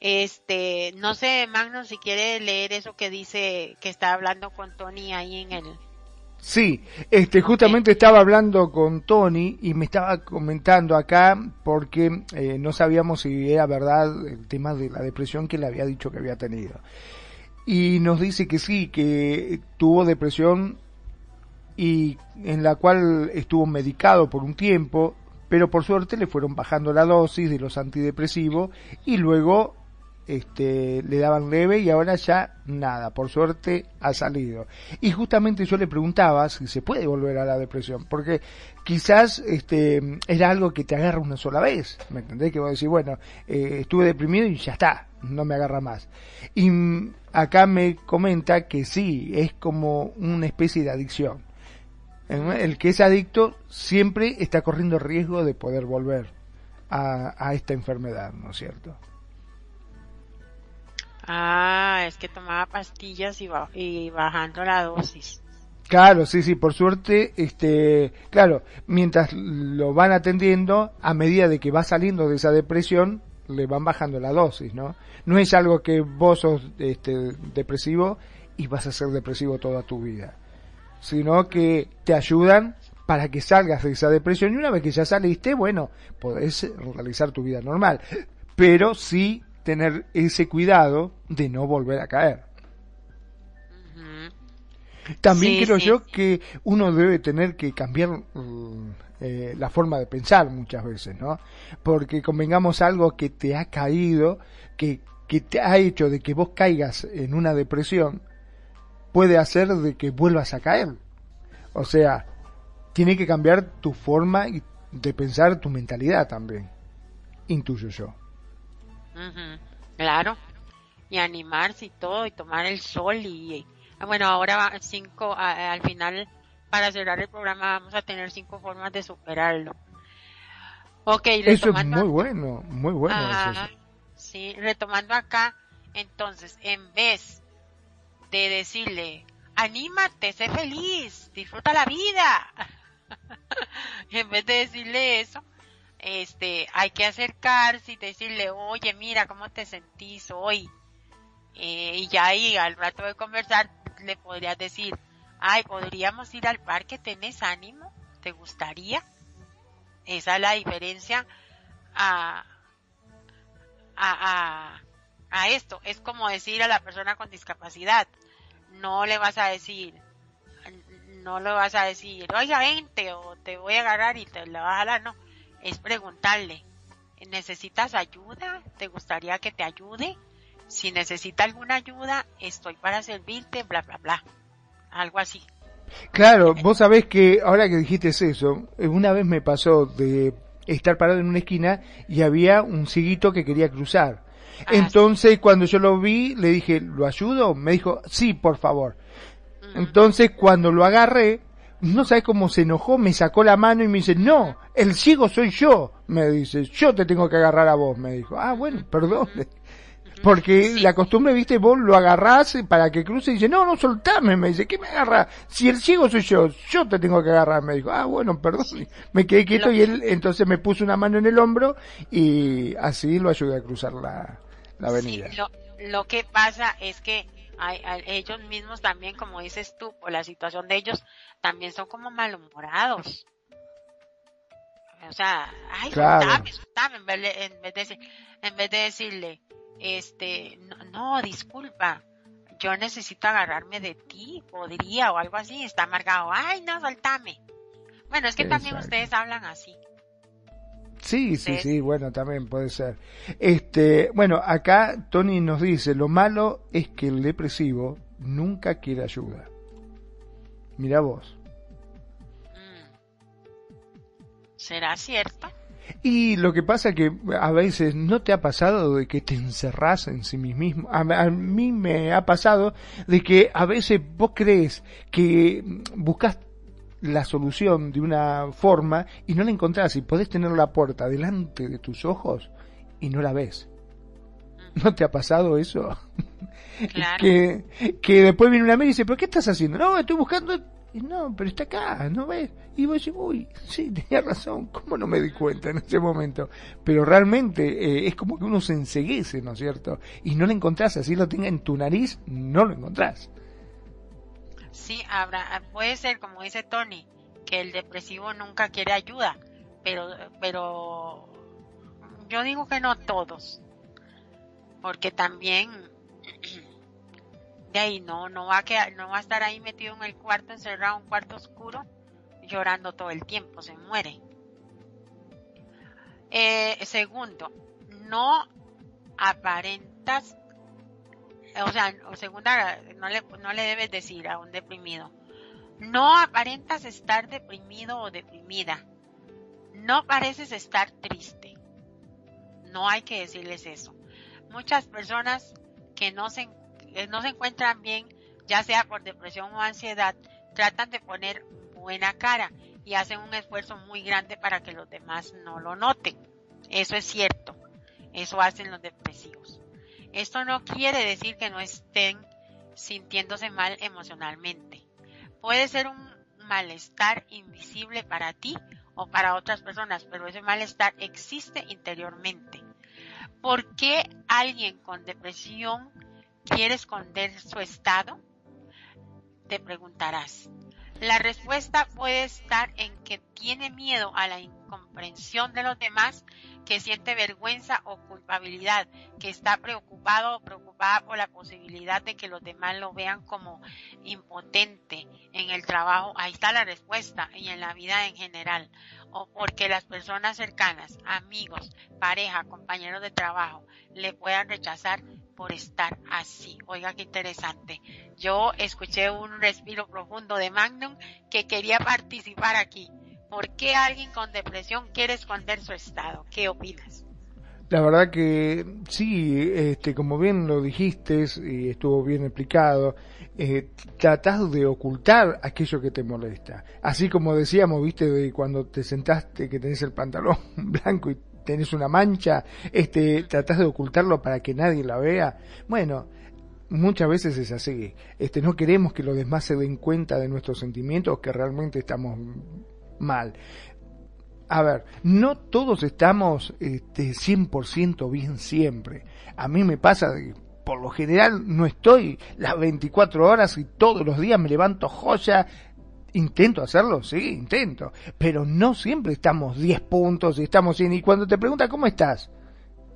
Este, no sé, Magno, si quiere leer eso que dice que está hablando con Tony ahí en el. Sí, este, justamente estaba hablando con Tony y me estaba comentando acá porque eh, no sabíamos si era verdad el tema de la depresión que le había dicho que había tenido. Y nos dice que sí, que tuvo depresión y en la cual estuvo medicado por un tiempo, pero por suerte le fueron bajando la dosis de los antidepresivos y luego este, le daban leve y ahora ya nada, por suerte ha salido. Y justamente yo le preguntaba si se puede volver a la depresión, porque quizás este, era algo que te agarra una sola vez, ¿me entendés? Que vos decís, bueno, eh, estuve deprimido y ya está, no me agarra más. Y acá me comenta que sí, es como una especie de adicción. El que es adicto siempre está corriendo riesgo de poder volver a, a esta enfermedad, ¿no es cierto? Ah, es que tomaba pastillas y, y bajando la dosis. Claro, sí, sí, por suerte, este, claro, mientras lo van atendiendo, a medida de que va saliendo de esa depresión, le van bajando la dosis, ¿no? No es algo que vos sos este, depresivo y vas a ser depresivo toda tu vida, sino que te ayudan para que salgas de esa depresión y una vez que ya saliste, bueno, podés realizar tu vida normal, pero sí tener ese cuidado de no volver a caer. También creo yo que uno debe tener que cambiar mm, eh, la forma de pensar muchas veces, ¿no? Porque convengamos algo que te ha caído, que, que te ha hecho de que vos caigas en una depresión, puede hacer de que vuelvas a caer. O sea, tiene que cambiar tu forma de pensar, tu mentalidad también, intuyo yo. Claro. Y animarse y todo, y tomar el sol y, bueno, ahora cinco, al final, para cerrar el programa vamos a tener cinco formas de superarlo. Ok, Eso es muy bueno, muy bueno. Sí, retomando acá, entonces, en vez de decirle, anímate, sé feliz, disfruta la vida, en vez de decirle eso, este, hay que acercarse y decirle, oye, mira cómo te sentís hoy. Eh, y ya ahí al rato de conversar le podrías decir, ay, podríamos ir al parque, ¿tenés ánimo? ¿Te gustaría? Esa es la diferencia a, a, a, a esto. Es como decir a la persona con discapacidad, no le vas a decir, no le vas a decir, oiga, vente, o te voy a agarrar y te la vas a jalar, no es preguntarle, ¿necesitas ayuda? ¿Te gustaría que te ayude? Si necesita alguna ayuda, estoy para servirte, bla, bla, bla. Algo así. Claro, vos sabés que ahora que dijiste eso, una vez me pasó de estar parado en una esquina y había un ciguito que quería cruzar. Ah, Entonces, cuando yo lo vi, le dije, ¿lo ayudo? Me dijo, sí, por favor. Mm. Entonces, cuando lo agarré, no sabes cómo se enojó, me sacó la mano y me dice, no, el ciego soy yo, me dice, yo te tengo que agarrar a vos, me dijo, ah, bueno, perdón. Porque la costumbre, viste, vos lo agarrás para que cruce y dice, no, no soltame, me dice, ¿qué me agarra? Si el ciego soy yo, yo te tengo que agarrar, me dijo, ah, bueno, perdón. Me quedé quieto y él entonces me puso una mano en el hombro y así lo ayudé a cruzar la, avenida. lo, lo que pasa es que ellos mismos también, como dices tú, por la situación de ellos, también son como malhumorados. O sea, ay, en vez de, en vez de, en vez de decirle, este, no, disculpa, yo necesito agarrarme de ti, podría, o algo así, está amargado, ay, no, soltame. Bueno, es que también ustedes hablan así. Sí, sí, sí, bueno, también puede ser. Este, bueno, acá Tony nos dice, lo malo es que el depresivo nunca quiere ayuda. Mira vos. Mm. ¿Será cierto? Y lo que pasa que a veces no te ha pasado de que te encerrás en sí mismo. A, a, mí me ha pasado de que a veces vos crees que buscas la solución de una forma y no la encontrás y podés tener la puerta delante de tus ojos y no la ves. ¿No te ha pasado eso? que, que después viene una amiga y dice, ¿pero qué estás haciendo? No, estoy buscando... no, pero está acá, ¿no ves? Y vos decís, uy, sí, tenía razón, ¿cómo no me di cuenta en ese momento? Pero realmente eh, es como que uno se enseguece, ¿no es cierto? Y no lo encontrás, así lo tenga en tu nariz, no lo encontrás. Sí, habrá, puede ser, como dice Tony, que el depresivo nunca quiere ayuda, pero, pero yo digo que no todos, porque también de ahí no, no va a quedar, no va a estar ahí metido en el cuarto, encerrado en un cuarto oscuro, llorando todo el tiempo, se muere. Eh, segundo, no aparentas, o sea, segunda, no le, no le debes decir a un deprimido, no aparentas estar deprimido o deprimida. No pareces estar triste. No hay que decirles eso. Muchas personas que no se, no se encuentran bien, ya sea por depresión o ansiedad, tratan de poner buena cara y hacen un esfuerzo muy grande para que los demás no lo noten. Eso es cierto. Eso hacen los depresivos. Esto no quiere decir que no estén sintiéndose mal emocionalmente. Puede ser un malestar invisible para ti o para otras personas, pero ese malestar existe interiormente. ¿Por qué alguien con depresión quiere esconder su estado? Te preguntarás. La respuesta puede estar en que tiene miedo a la incomprensión de los demás, que siente vergüenza o culpabilidad, que está preocupado o preocupada por la posibilidad de que los demás lo vean como impotente en el trabajo. Ahí está la respuesta y en la vida en general. O porque las personas cercanas, amigos, pareja, compañeros de trabajo, le puedan rechazar por estar así. Oiga, qué interesante. Yo escuché un respiro profundo de Magnum que quería participar aquí. ¿Por qué alguien con depresión quiere esconder su estado? ¿Qué opinas? La verdad que sí, este, como bien lo dijiste y estuvo bien explicado, eh, de ocultar aquello que te molesta. Así como decíamos, viste, de cuando te sentaste que tenés el pantalón blanco y tenés una mancha, este, tratás de ocultarlo para que nadie la vea. Bueno, muchas veces es así. Este, no queremos que los demás se den cuenta de nuestros sentimientos, que realmente estamos mal. A ver, no todos estamos este, 100% bien siempre. A mí me pasa por lo general no estoy las 24 horas y todos los días me levanto joya Intento hacerlo, sí, intento, pero no siempre estamos 10 puntos y estamos 100. Y cuando te pregunta cómo estás,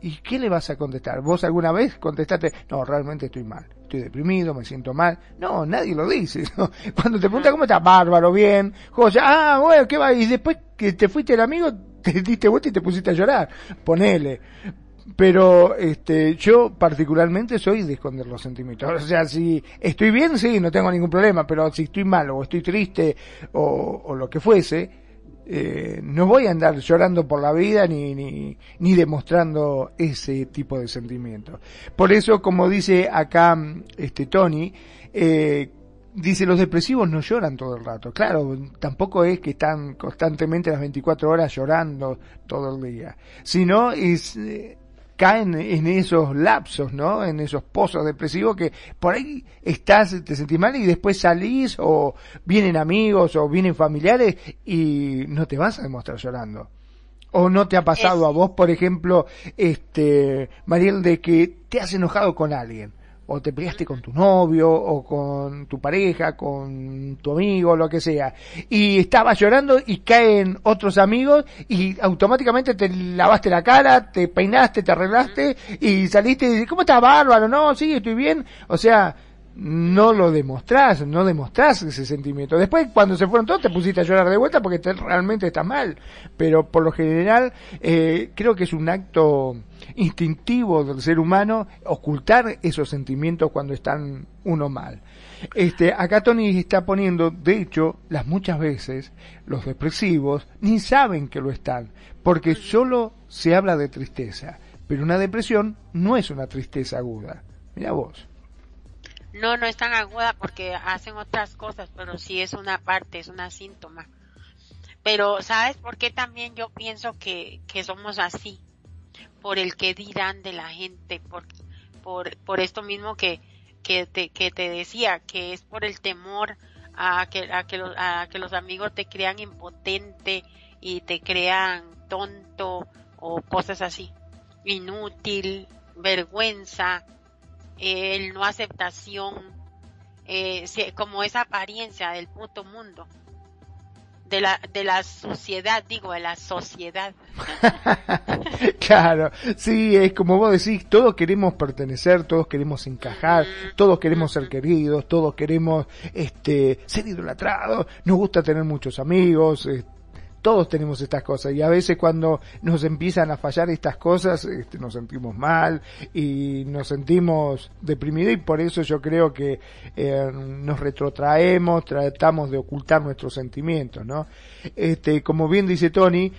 ¿y qué le vas a contestar? ¿Vos alguna vez contestaste, no, realmente estoy mal, estoy deprimido, me siento mal? No, nadie lo dice. Cuando te pregunta cómo estás, bárbaro, bien, joya, ah, bueno, ¿qué va? Y después que te fuiste el amigo, te diste vuelta y te pusiste a llorar. Ponele pero este yo particularmente soy de esconder los sentimientos. O sea, si estoy bien, sí, no tengo ningún problema, pero si estoy mal o estoy triste o, o lo que fuese, eh, no voy a andar llorando por la vida ni, ni, ni demostrando ese tipo de sentimientos. Por eso, como dice acá este Tony, eh, dice los depresivos no lloran todo el rato. Claro, tampoco es que están constantemente las 24 horas llorando todo el día, sino es eh, caen en esos lapsos, ¿no? En esos pozos depresivos que por ahí estás, te sentís mal y después salís o vienen amigos o vienen familiares y no te vas a demostrar llorando. ¿O no te ha pasado a vos, por ejemplo, este, Mariel, de que te has enojado con alguien? O te peleaste con tu novio o con tu pareja, con tu amigo, lo que sea, y estabas llorando y caen otros amigos y automáticamente te lavaste la cara, te peinaste, te arreglaste y saliste y dices, ¿cómo estás bárbaro? No, sí, estoy bien. O sea, no lo demostrás, no demostrás ese sentimiento. Después, cuando se fueron todos, te pusiste a llorar de vuelta porque realmente estás mal. Pero por lo general, eh, creo que es un acto instintivo del ser humano ocultar esos sentimientos cuando están uno mal. Este, acá Tony está poniendo, de hecho, las muchas veces los depresivos ni saben que lo están, porque solo se habla de tristeza, pero una depresión no es una tristeza aguda. Mira vos. No, no es tan aguda porque hacen otras cosas, pero sí es una parte, es una síntoma. Pero, ¿sabes por qué también yo pienso que, que somos así? Por el que dirán de la gente, por, por, por esto mismo que, que, te, que te decía, que es por el temor a que, a que, los, a que los amigos te crean impotente y te crean tonto o cosas así. Inútil, vergüenza, el no aceptación, eh, como esa apariencia del puto mundo, de la, de la sociedad, digo, de la sociedad. claro, sí, es como vos decís, todos queremos pertenecer, todos queremos encajar, todos queremos ser queridos, todos queremos este ser idolatrados, nos gusta tener muchos amigos, todos tenemos estas cosas y a veces cuando nos empiezan a fallar estas cosas este, nos sentimos mal y nos sentimos deprimidos y por eso yo creo que eh, nos retrotraemos, tratamos de ocultar nuestros sentimientos, ¿no? Este, como bien dice Tony,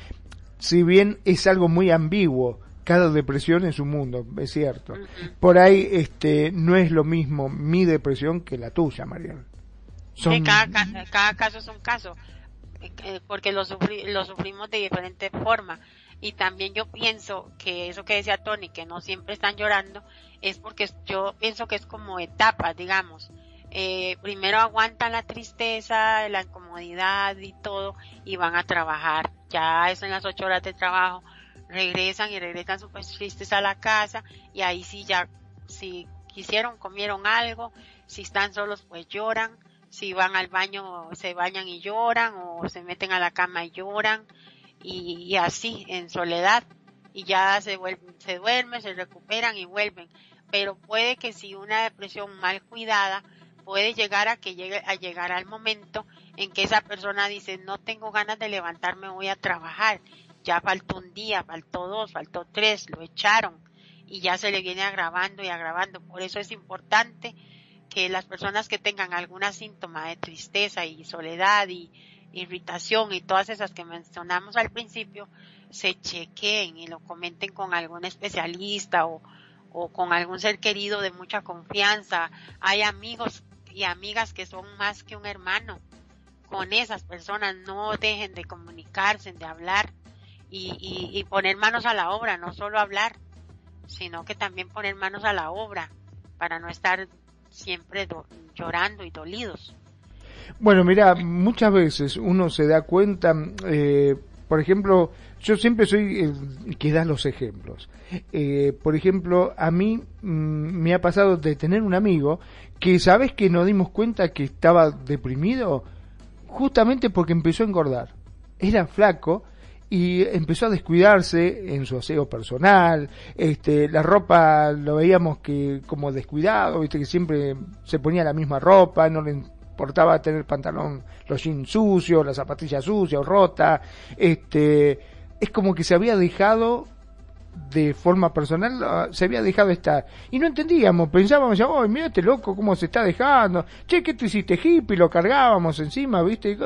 si bien es algo muy ambiguo, cada depresión es un mundo, es cierto. Por ahí este no es lo mismo mi depresión que la tuya, Mariana. Cada, cada, caso es un caso. Eh, porque lo, lo sufrimos de diferente forma. Y también yo pienso que eso que decía Tony, que no siempre están llorando, es porque yo pienso que es como etapas, digamos. Eh, primero aguantan la tristeza, la incomodidad y todo, y van a trabajar. Ya eso en las ocho horas de trabajo, regresan y regresan súper tristes a la casa, y ahí sí ya, si quisieron, comieron algo, si están solos, pues lloran si van al baño se bañan y lloran o se meten a la cama y lloran y, así en soledad y ya se vuelven, se duermen, se recuperan y vuelven. Pero puede que si una depresión mal cuidada puede llegar a que llegue a llegar al momento en que esa persona dice no tengo ganas de levantarme, voy a trabajar. Ya faltó un día, faltó dos, faltó tres, lo echaron y ya se le viene agravando y agravando. Por eso es importante que las personas que tengan alguna síntoma de tristeza y soledad y irritación y todas esas que mencionamos al principio, se chequeen y lo comenten con algún especialista o, o con algún ser querido de mucha confianza. Hay amigos y amigas que son más que un hermano. Con esas personas no dejen de comunicarse, de hablar y, y, y poner manos a la obra, no solo hablar, sino que también poner manos a la obra para no estar siempre llorando y dolidos. Bueno, mira, muchas veces uno se da cuenta, eh, por ejemplo, yo siempre soy el que da los ejemplos. Eh, por ejemplo, a mí mm, me ha pasado de tener un amigo que, ¿sabes que nos dimos cuenta que estaba deprimido? Justamente porque empezó a engordar. Era flaco y empezó a descuidarse en su aseo personal, este, la ropa lo veíamos que como descuidado, viste que siempre se ponía la misma ropa, no le importaba tener pantalón, los jeans sucios, las zapatillas sucias o rota, este, es como que se había dejado de forma personal ah, se había dejado estar. Y no entendíamos, pensábamos, oh, mira este loco cómo se está dejando, che, ¿qué tú hiciste hippie? Lo cargábamos encima, ¿viste?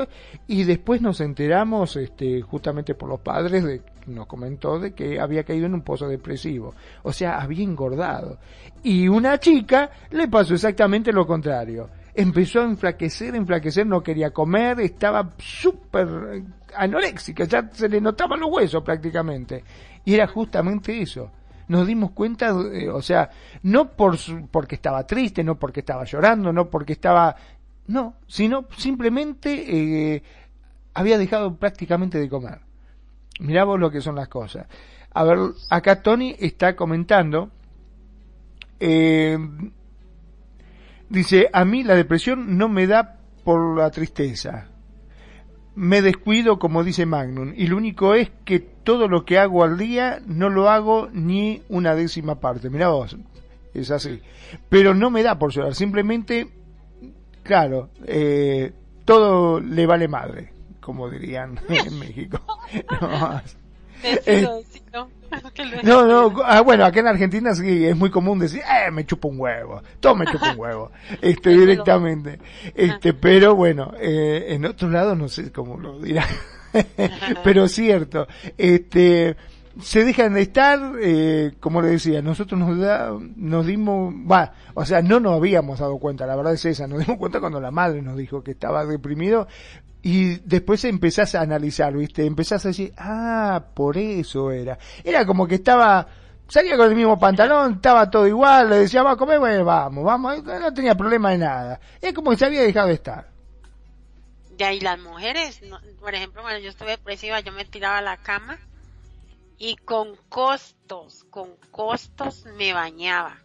Y después nos enteramos, este, justamente por los padres, de, nos comentó de que había caído en un pozo depresivo, o sea, había engordado. Y una chica le pasó exactamente lo contrario. Empezó a enflaquecer, enflaquecer, no quería comer, estaba súper anoréxica, ya se le notaban los huesos prácticamente. Y era justamente eso. Nos dimos cuenta, eh, o sea, no por porque estaba triste, no porque estaba llorando, no porque estaba... No, sino simplemente eh, había dejado prácticamente de comer. Mirá vos lo que son las cosas. A ver, acá Tony está comentando. Eh, dice, a mí la depresión no me da por la tristeza me descuido como dice Magnum y lo único es que todo lo que hago al día no lo hago ni una décima parte. Mira vos, es así. Pero no me da por llorar, simplemente, claro, eh, todo le vale madre, como dirían en México. No, no, ah, bueno, acá en Argentina sí es muy común decir, eh, me chupo un huevo, todo me chupo un huevo, este, directamente. Este, pero bueno, eh, en otros lados no sé cómo lo dirá, pero cierto, este, se dejan de estar, eh, como le decía, nosotros nos da, nos dimos, va, o sea, no nos habíamos dado cuenta, la verdad es esa, nos dimos cuenta cuando la madre nos dijo que estaba deprimido, y después empezás a analizar, ¿viste? Empezás a decir, ah, por eso era. Era como que estaba, salía con el mismo pantalón, estaba todo igual, le decía, va a comer, bueno, vamos, vamos, no tenía problema de nada. Es como que se había dejado de estar. Ya, y las mujeres, por ejemplo, cuando yo estuve depresiva, yo me tiraba a la cama y con costos, con costos me bañaba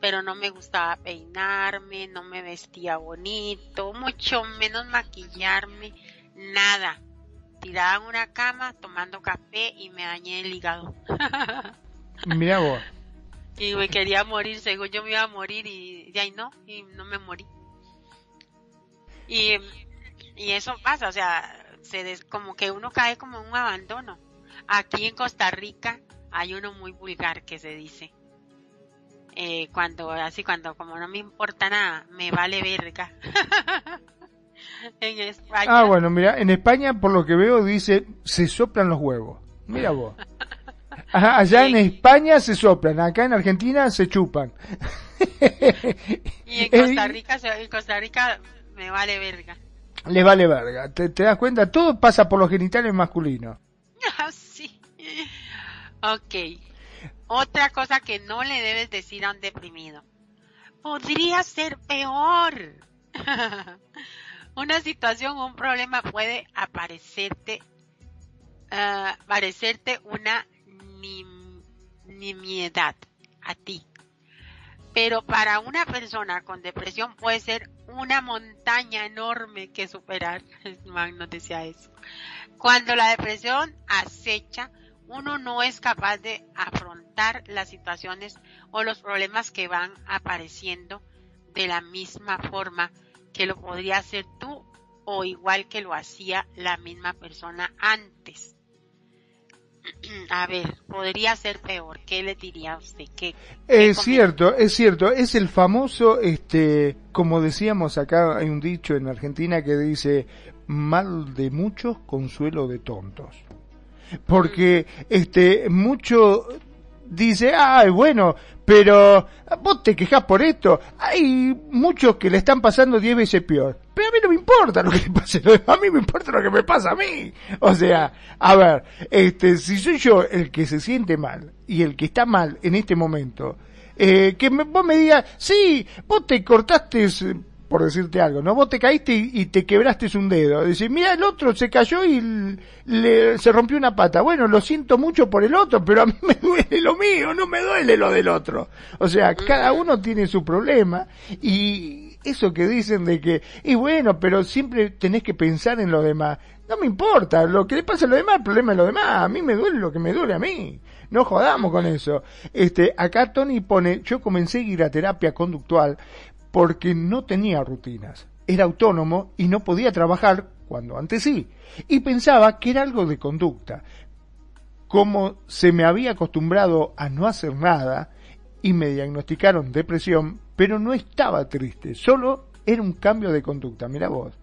pero no me gustaba peinarme, no me vestía bonito, mucho menos maquillarme, nada. Tiraba en una cama tomando café y me dañé el hígado. Mira vos. Y me quería morir, según yo me iba a morir y de ahí no, y no me morí. Y, y eso pasa, o sea, se des, como que uno cae como en un abandono. Aquí en Costa Rica hay uno muy vulgar que se dice. Eh, cuando, así cuando como no me importa nada, me vale verga. en España. Ah, bueno, mira, en España por lo que veo dice se soplan los huevos. Mira vos. Ajá, allá en España se soplan, acá en Argentina se chupan. y en Costa Rica, en Costa Rica me vale verga. Le vale verga, ¿Te, das cuenta? Todo pasa por los genitales masculinos. Ah, sí. Ok. Otra cosa que no le debes decir a un deprimido. Podría ser peor. Una situación un problema puede aparecerte, uh, parecerte una nimiedad a ti. Pero para una persona con depresión puede ser una montaña enorme que superar. Man nos decía eso. Cuando la depresión acecha, uno no es capaz de afrontar las situaciones o los problemas que van apareciendo de la misma forma que lo podría hacer tú o igual que lo hacía la misma persona antes. A ver, podría ser peor. ¿Qué le diría a usted? ¿Qué, es cierto, es cierto. Es el famoso, este, como decíamos acá, hay un dicho en Argentina que dice, mal de muchos, consuelo de tontos. Porque, este, mucho dice, ay, bueno, pero vos te quejas por esto. Hay muchos que le están pasando diez veces peor. Pero a mí no me importa lo que le pase a mí me importa lo que me pasa a mí. O sea, a ver, este, si soy yo el que se siente mal y el que está mal en este momento, eh, que vos me digas, sí, vos te cortaste por decirte algo, ¿no? Vos te caíste y, te quebraste un dedo. Dice, mira, el otro se cayó y le, se rompió una pata. Bueno, lo siento mucho por el otro, pero a mí me duele lo mío, no me duele lo del otro. O sea, cada uno tiene su problema y eso que dicen de que, y bueno, pero siempre tenés que pensar en lo demás. No me importa, lo que le pasa a los demás, el problema es lo demás. A mí me duele lo que me duele a mí. No jodamos con eso. Este, acá Tony pone, yo comencé a ir a terapia conductual porque no tenía rutinas. Era autónomo y no podía trabajar cuando antes sí. Y pensaba que era algo de conducta. Como se me había acostumbrado a no hacer nada y me diagnosticaron depresión, pero no estaba triste, solo era un cambio de conducta. Mira vos.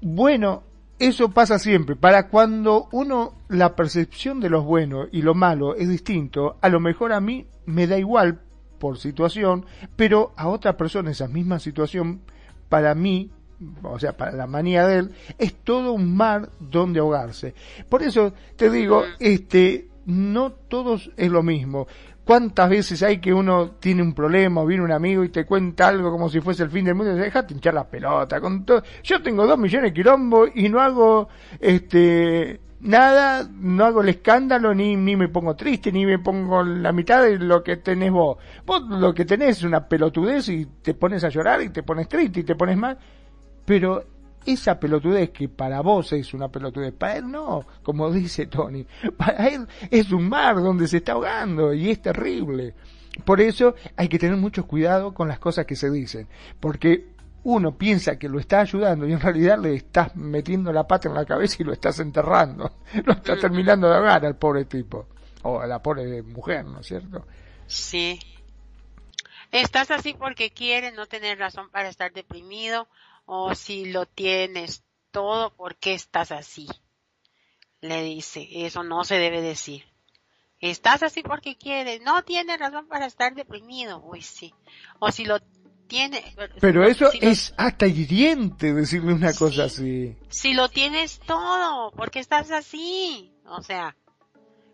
Bueno, eso pasa siempre. Para cuando uno, la percepción de lo bueno y lo malo es distinto, a lo mejor a mí me da igual por situación, pero a otra persona esa misma situación, para mí, o sea, para la manía de él, es todo un mar donde ahogarse. Por eso te digo, este, no todos es lo mismo. ¿Cuántas veces hay que uno tiene un problema o viene un amigo y te cuenta algo como si fuese el fin del mundo y te deja hinchar la pelota con? Yo tengo dos millones de quilombo y no hago, este, nada, no hago el escándalo, ni, ni me pongo triste, ni me pongo la mitad de lo que tenés vos. Vos lo que tenés es una pelotudez y te pones a llorar y te pones triste y te pones mal. Pero esa pelotudez que para vos es una pelotudez, para él no, como dice Tony. Para él es un mar donde se está ahogando y es terrible. Por eso hay que tener mucho cuidado con las cosas que se dicen, porque uno piensa que lo está ayudando y en realidad le estás metiendo la pata en la cabeza y lo estás enterrando. Lo estás terminando de ahogar al pobre tipo. O a la pobre mujer, ¿no es cierto? Sí. Estás así porque quieres no tener razón para estar deprimido o si lo tienes todo, ¿por qué estás así? Le dice, eso no se debe decir. Estás así porque quieres, no tienes razón para estar deprimido, uy sí. O si lo tiene. Pero eso es hasta hiriente decirle una cosa así. Si lo tienes todo, ¿por qué estás así? O sea,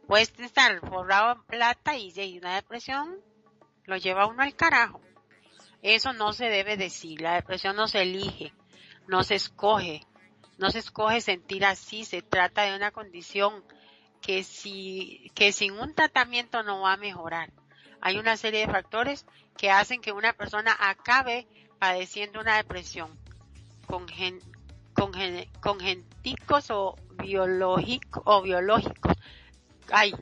puedes estar forrado en plata y hay una depresión lo lleva uno al carajo. Eso no se debe decir. La depresión no se elige, no se escoge. No se escoge sentir así. Se trata de una condición que si, que sin un tratamiento no va a mejorar. Hay una serie de factores que hacen que una persona acabe padeciendo una depresión con, con, genticos o biológicos o biológicos. Ay,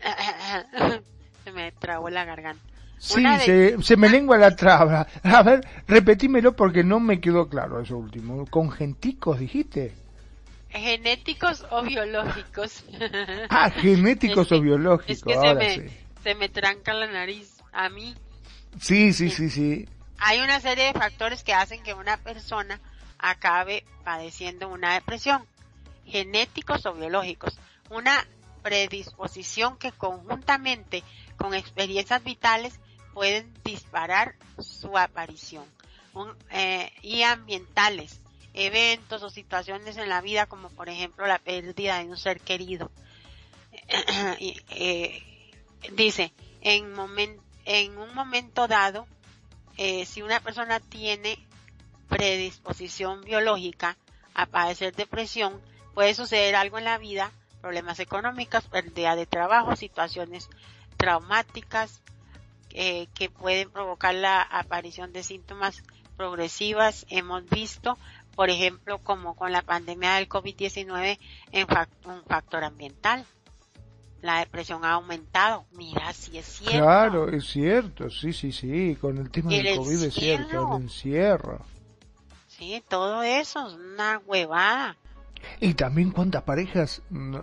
se me trabó la garganta. Sí, se, se, me lengua la traba. A ver, repetímelo porque no me quedó claro eso último. ¿Con genticos dijiste? genéticos o biológicos. Ah, genéticos o biológicos. Es que se, me, se me tranca la nariz a mí. Sí, sí, sí, sí. Hay una serie de factores que hacen que una persona acabe padeciendo una depresión, genéticos o biológicos. Una predisposición que conjuntamente con experiencias vitales pueden disparar su aparición. Eh, y ambientales, eventos o situaciones en la vida como por ejemplo la pérdida de un ser querido. Eh, dice, en, en un momento dado, eh, si una persona tiene predisposición biológica a padecer depresión, puede suceder algo en la vida, problemas económicos, pérdida de trabajo, situaciones traumáticas eh, que pueden provocar la aparición de síntomas progresivas. Hemos visto, por ejemplo, como con la pandemia del COVID-19, en un factor ambiental la depresión ha aumentado. Mira, si es cierto. Claro, es cierto, sí, sí, sí, con el tema del COVID es cierto, el encierro. Sí, todo eso es una huevada. Y también cuántas parejas,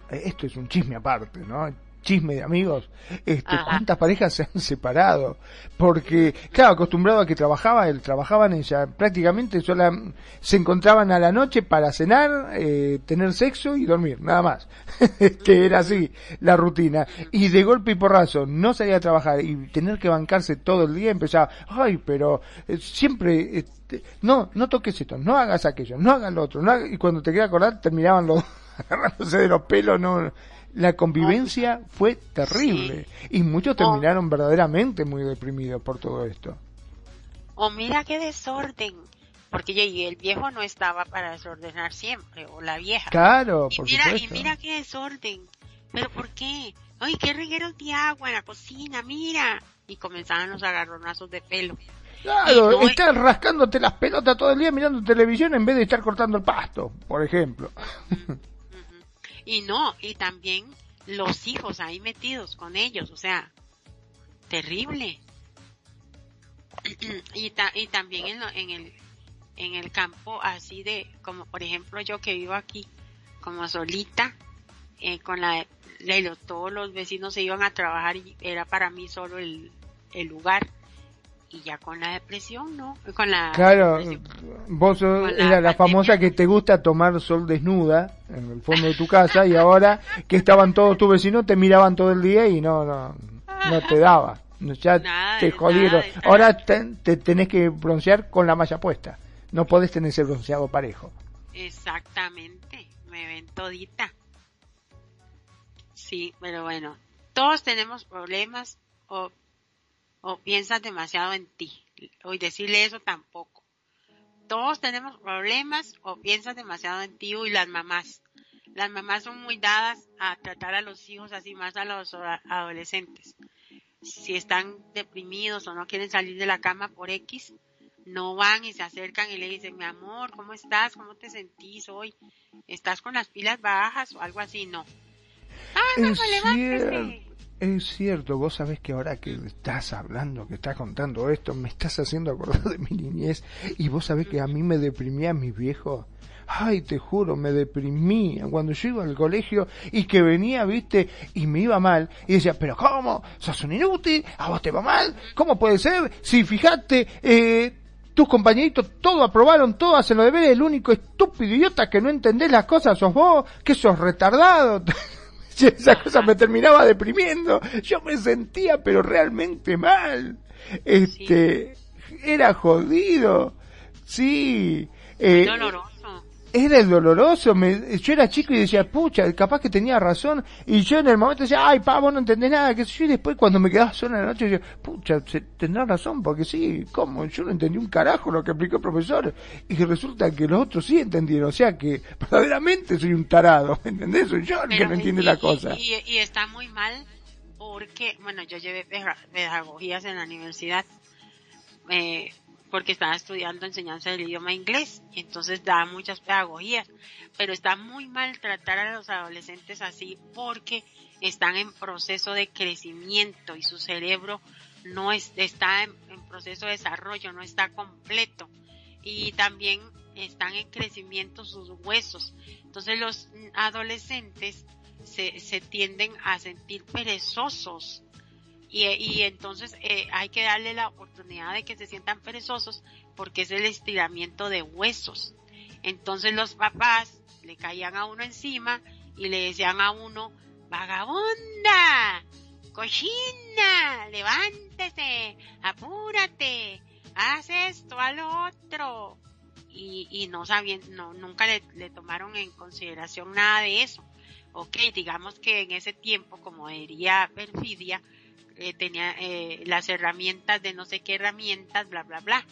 esto es un chisme aparte, ¿no? Chisme de amigos, este, cuántas parejas se han separado, porque, claro, acostumbrado a que trabajaba, él trabajaban ella, prácticamente sola, se encontraban a la noche para cenar, eh, tener sexo y dormir, nada más, que era así la rutina, y de golpe y porrazo no salía a trabajar y tener que bancarse todo el día empezaba, ay, pero eh, siempre, este, no, no toques esto, no hagas aquello, no hagas lo otro, no y cuando te quería acordar terminaban los agarrándose de los pelos, no, la convivencia fue terrible y muchos terminaron verdaderamente muy deprimidos por todo esto. O mira qué desorden, porque el viejo no estaba para desordenar siempre, o la vieja. Claro, y mira, Y mira qué desorden, pero ¿por qué? Ay, qué regueros de agua en la cocina, mira. Y comenzaban los agarronazos de pelo. Claro, estás rascándote las pelotas todo el día mirando televisión en vez de estar cortando el pasto, por ejemplo. Y no, y también los hijos ahí metidos con ellos, o sea, terrible. y, y también en, en, el, en el campo así de, como por ejemplo yo que vivo aquí, como solita, eh, con la, de todos los vecinos se iban a trabajar y era para mí solo el, el lugar y ya con la depresión, ¿no? Con la Claro, vos era la, famosa que te gusta tomar sol desnuda en el fondo de tu casa y ahora que estaban todos tus vecinos te miraban todo el día y no no no te daba. Ya te jodieron. Ahora te, tenés que broncear con la malla puesta. No podés tener ese bronceado parejo. Exactamente, me ven todita. Sí, pero bueno, todos tenemos problemas o o piensas demasiado en ti. Hoy decirle eso tampoco. Todos tenemos problemas o piensas demasiado en ti y las mamás. Las mamás son muy dadas a tratar a los hijos así más a los adolescentes. Si están deprimidos o no quieren salir de la cama por X, no van y se acercan y le dicen, mi amor, ¿cómo estás? ¿Cómo te sentís hoy? ¿Estás con las pilas bajas o algo así? No. Ah, no, levántese. Es cierto, vos sabés que ahora que estás hablando, que estás contando esto, me estás haciendo acordar de mi niñez y vos sabés que a mí me deprimía mi viejo. Ay, te juro, me deprimía cuando yo iba al colegio y que venía, viste, y me iba mal. Y decía, pero ¿cómo? ¿Sos un inútil? ¿A vos te va mal? ¿Cómo puede ser? Si fijate, eh, tus compañeritos todo aprobaron, todo hacen lo de ver, el único estúpido idiota que no entendés las cosas sos vos, que sos retardado. esa cosa me terminaba deprimiendo. Yo me sentía pero realmente mal. Este, era jodido. Sí. Eh, doloroso era doloroso. Me, yo era chico y decía, pucha, capaz que tenía razón. Y yo en el momento decía, ay, pa, vos no entendés nada. Que yo y después cuando me quedaba sola en la noche, decía, pucha, tendrá razón, porque sí, ¿cómo? Yo no entendí un carajo lo que explicó el profesor. Y resulta que los otros sí entendieron. O sea que verdaderamente soy un tarado, ¿me entendés? Soy yo el que no entiende la cosa. Y, y está muy mal porque, bueno, yo llevé pedagogías en la universidad. Eh, porque estaba estudiando enseñanza del idioma inglés, entonces da muchas pedagogías, pero está muy mal tratar a los adolescentes así porque están en proceso de crecimiento y su cerebro no está en, proceso de desarrollo, no está completo. Y también están en crecimiento sus huesos. Entonces los adolescentes se, se tienden a sentir perezosos y, entonces eh, hay que darle la oportunidad de que se sientan perezosos porque es el estiramiento de huesos. Entonces los papás le caían a uno encima y le decían a uno, vagabunda, cochina, levántese, apúrate, haz esto, a lo otro. Y, y no sabían, no, nunca le, le tomaron en consideración nada de eso. Ok, digamos que en ese tiempo, como diría Perfidia, eh, tenía eh, las herramientas de no sé qué herramientas, bla, bla, bla.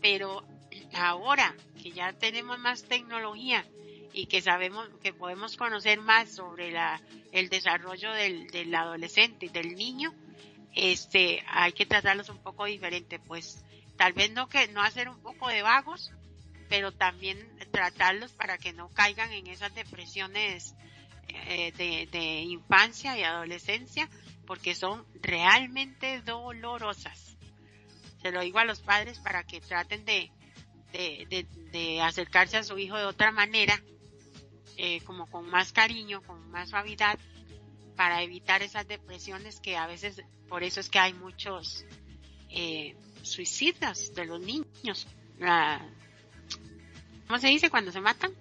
Pero ahora que ya tenemos más tecnología y que sabemos que podemos conocer más sobre la, el desarrollo del, del adolescente y del niño, este, hay que tratarlos un poco diferente, pues tal vez no que no hacer un poco de vagos, pero también tratarlos para que no caigan en esas depresiones eh, de, de infancia y adolescencia porque son realmente dolorosas. Se lo digo a los padres para que traten de, de, de, acercarse a su hijo de otra manera, eh, como con más cariño, con más suavidad, para evitar esas depresiones que a veces, por eso es que hay muchos eh, suicidas de los niños. ¿Cómo se dice cuando se matan?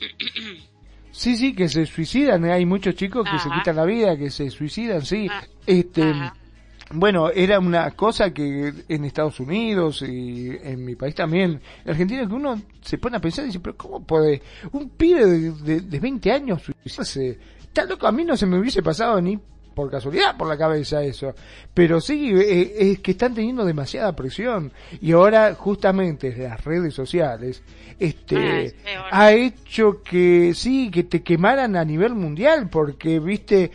Sí, sí, que se suicidan. ¿eh? Hay muchos chicos que se quitan la vida, que se suicidan, sí. Ah. Este, bueno, era una cosa que en Estados Unidos y en mi país también, en Argentina, que uno se pone a pensar y dice, pero ¿cómo puede un pibe de, de, 20 años suicidarse? Está loco, a mí no se me hubiese pasado ni por casualidad por la cabeza eso. Pero sí, eh, es que están teniendo demasiada presión. Y ahora, justamente, las redes sociales, este, ah, ha hecho que, sí, que te quemaran a nivel mundial, porque, viste,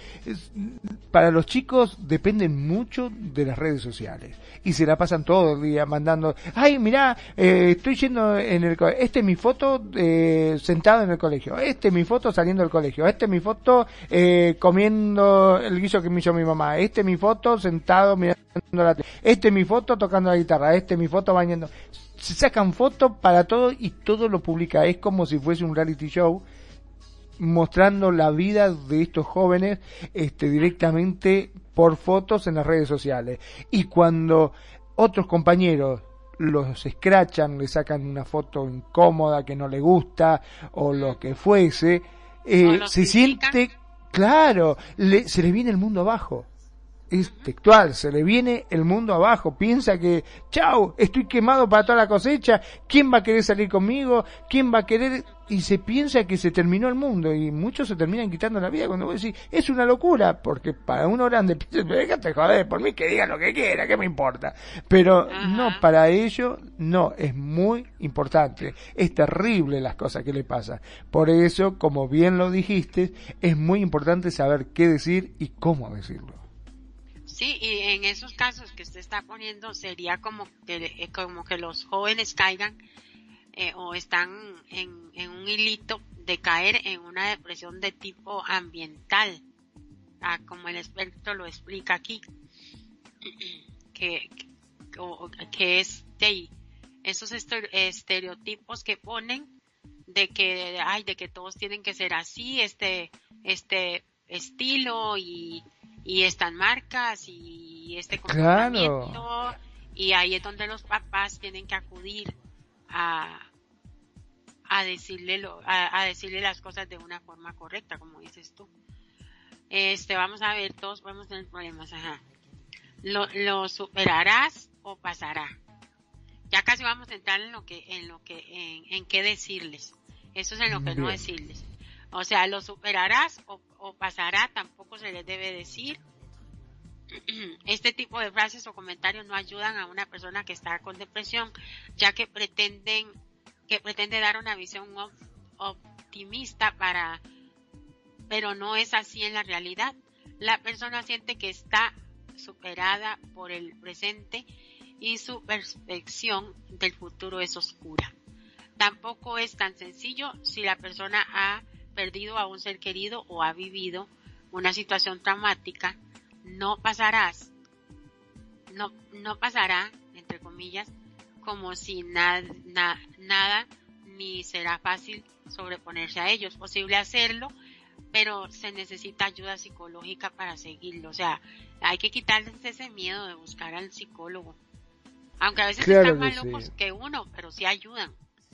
para los chicos dependen mucho de las redes sociales y se la pasan todo el día mandando, ay, mira, eh, estoy yendo en el colegio, este es mi foto eh, sentado en el colegio, este es mi foto saliendo del colegio, este es mi foto eh, comiendo el que me hizo mi mamá, este es mi foto sentado mirando la este es mi foto tocando la guitarra, este es mi foto bañando. Se sacan fotos para todo y todo lo publica. Es como si fuese un reality show mostrando la vida de estos jóvenes este, directamente por fotos en las redes sociales. Y cuando otros compañeros los escrachan, le sacan una foto incómoda que no le gusta o lo que fuese, eh, se siente, claro, le, se le viene el mundo abajo es textual, se le viene el mundo abajo, piensa que, chao, estoy quemado para toda la cosecha, ¿quién va a querer salir conmigo? ¿Quién va a querer? Y se piensa que se terminó el mundo y muchos se terminan quitando la vida cuando vos decís, es una locura, porque para uno grande, déjate joder, por mí que diga lo que quiera, ¿qué me importa? Pero no, para ello, no, es muy importante, es terrible las cosas que le pasan. Por eso, como bien lo dijiste, es muy importante saber qué decir y cómo decirlo. Sí, y en esos casos que usted está poniendo sería como que, eh, como que los jóvenes caigan eh, o están en, en, un hilito de caer en una depresión de tipo ambiental, ah, como el experto lo explica aquí, que, que es de esos estereotipos que ponen de que, ay, de que todos tienen que ser así, este, este estilo y y estas marcas y este comportamiento y ahí es donde los papás tienen que acudir a a decirle lo, a, decirle las cosas de una forma correcta como dices tú. Este vamos a ver todos podemos tener problemas ajá. Lo, lo superarás o pasará. Ya casi vamos a entrar en lo que en lo que en, en qué decirles. Eso es en lo que no decirles o sea, lo superarás o, pasará, tampoco se les debe decir. Este tipo de frases o comentarios no ayudan a una persona que está con depresión, ya que pretenden, que pretende dar una visión optimista para, pero no es así en la realidad. La persona siente que está superada por el presente y su percepción del futuro es oscura. Tampoco es tan sencillo si la persona ha perdido a un ser querido o ha vivido una situación traumática, no pasarás, no, no pasará, entre comillas, como si nada, nada ni será fácil sobreponerse a ellos. Posible hacerlo, pero se necesita ayuda psicológica para seguirlo. O sea, hay que quitarles ese miedo de buscar al psicólogo. Aunque a veces están más locos que uno, pero sí ayudan.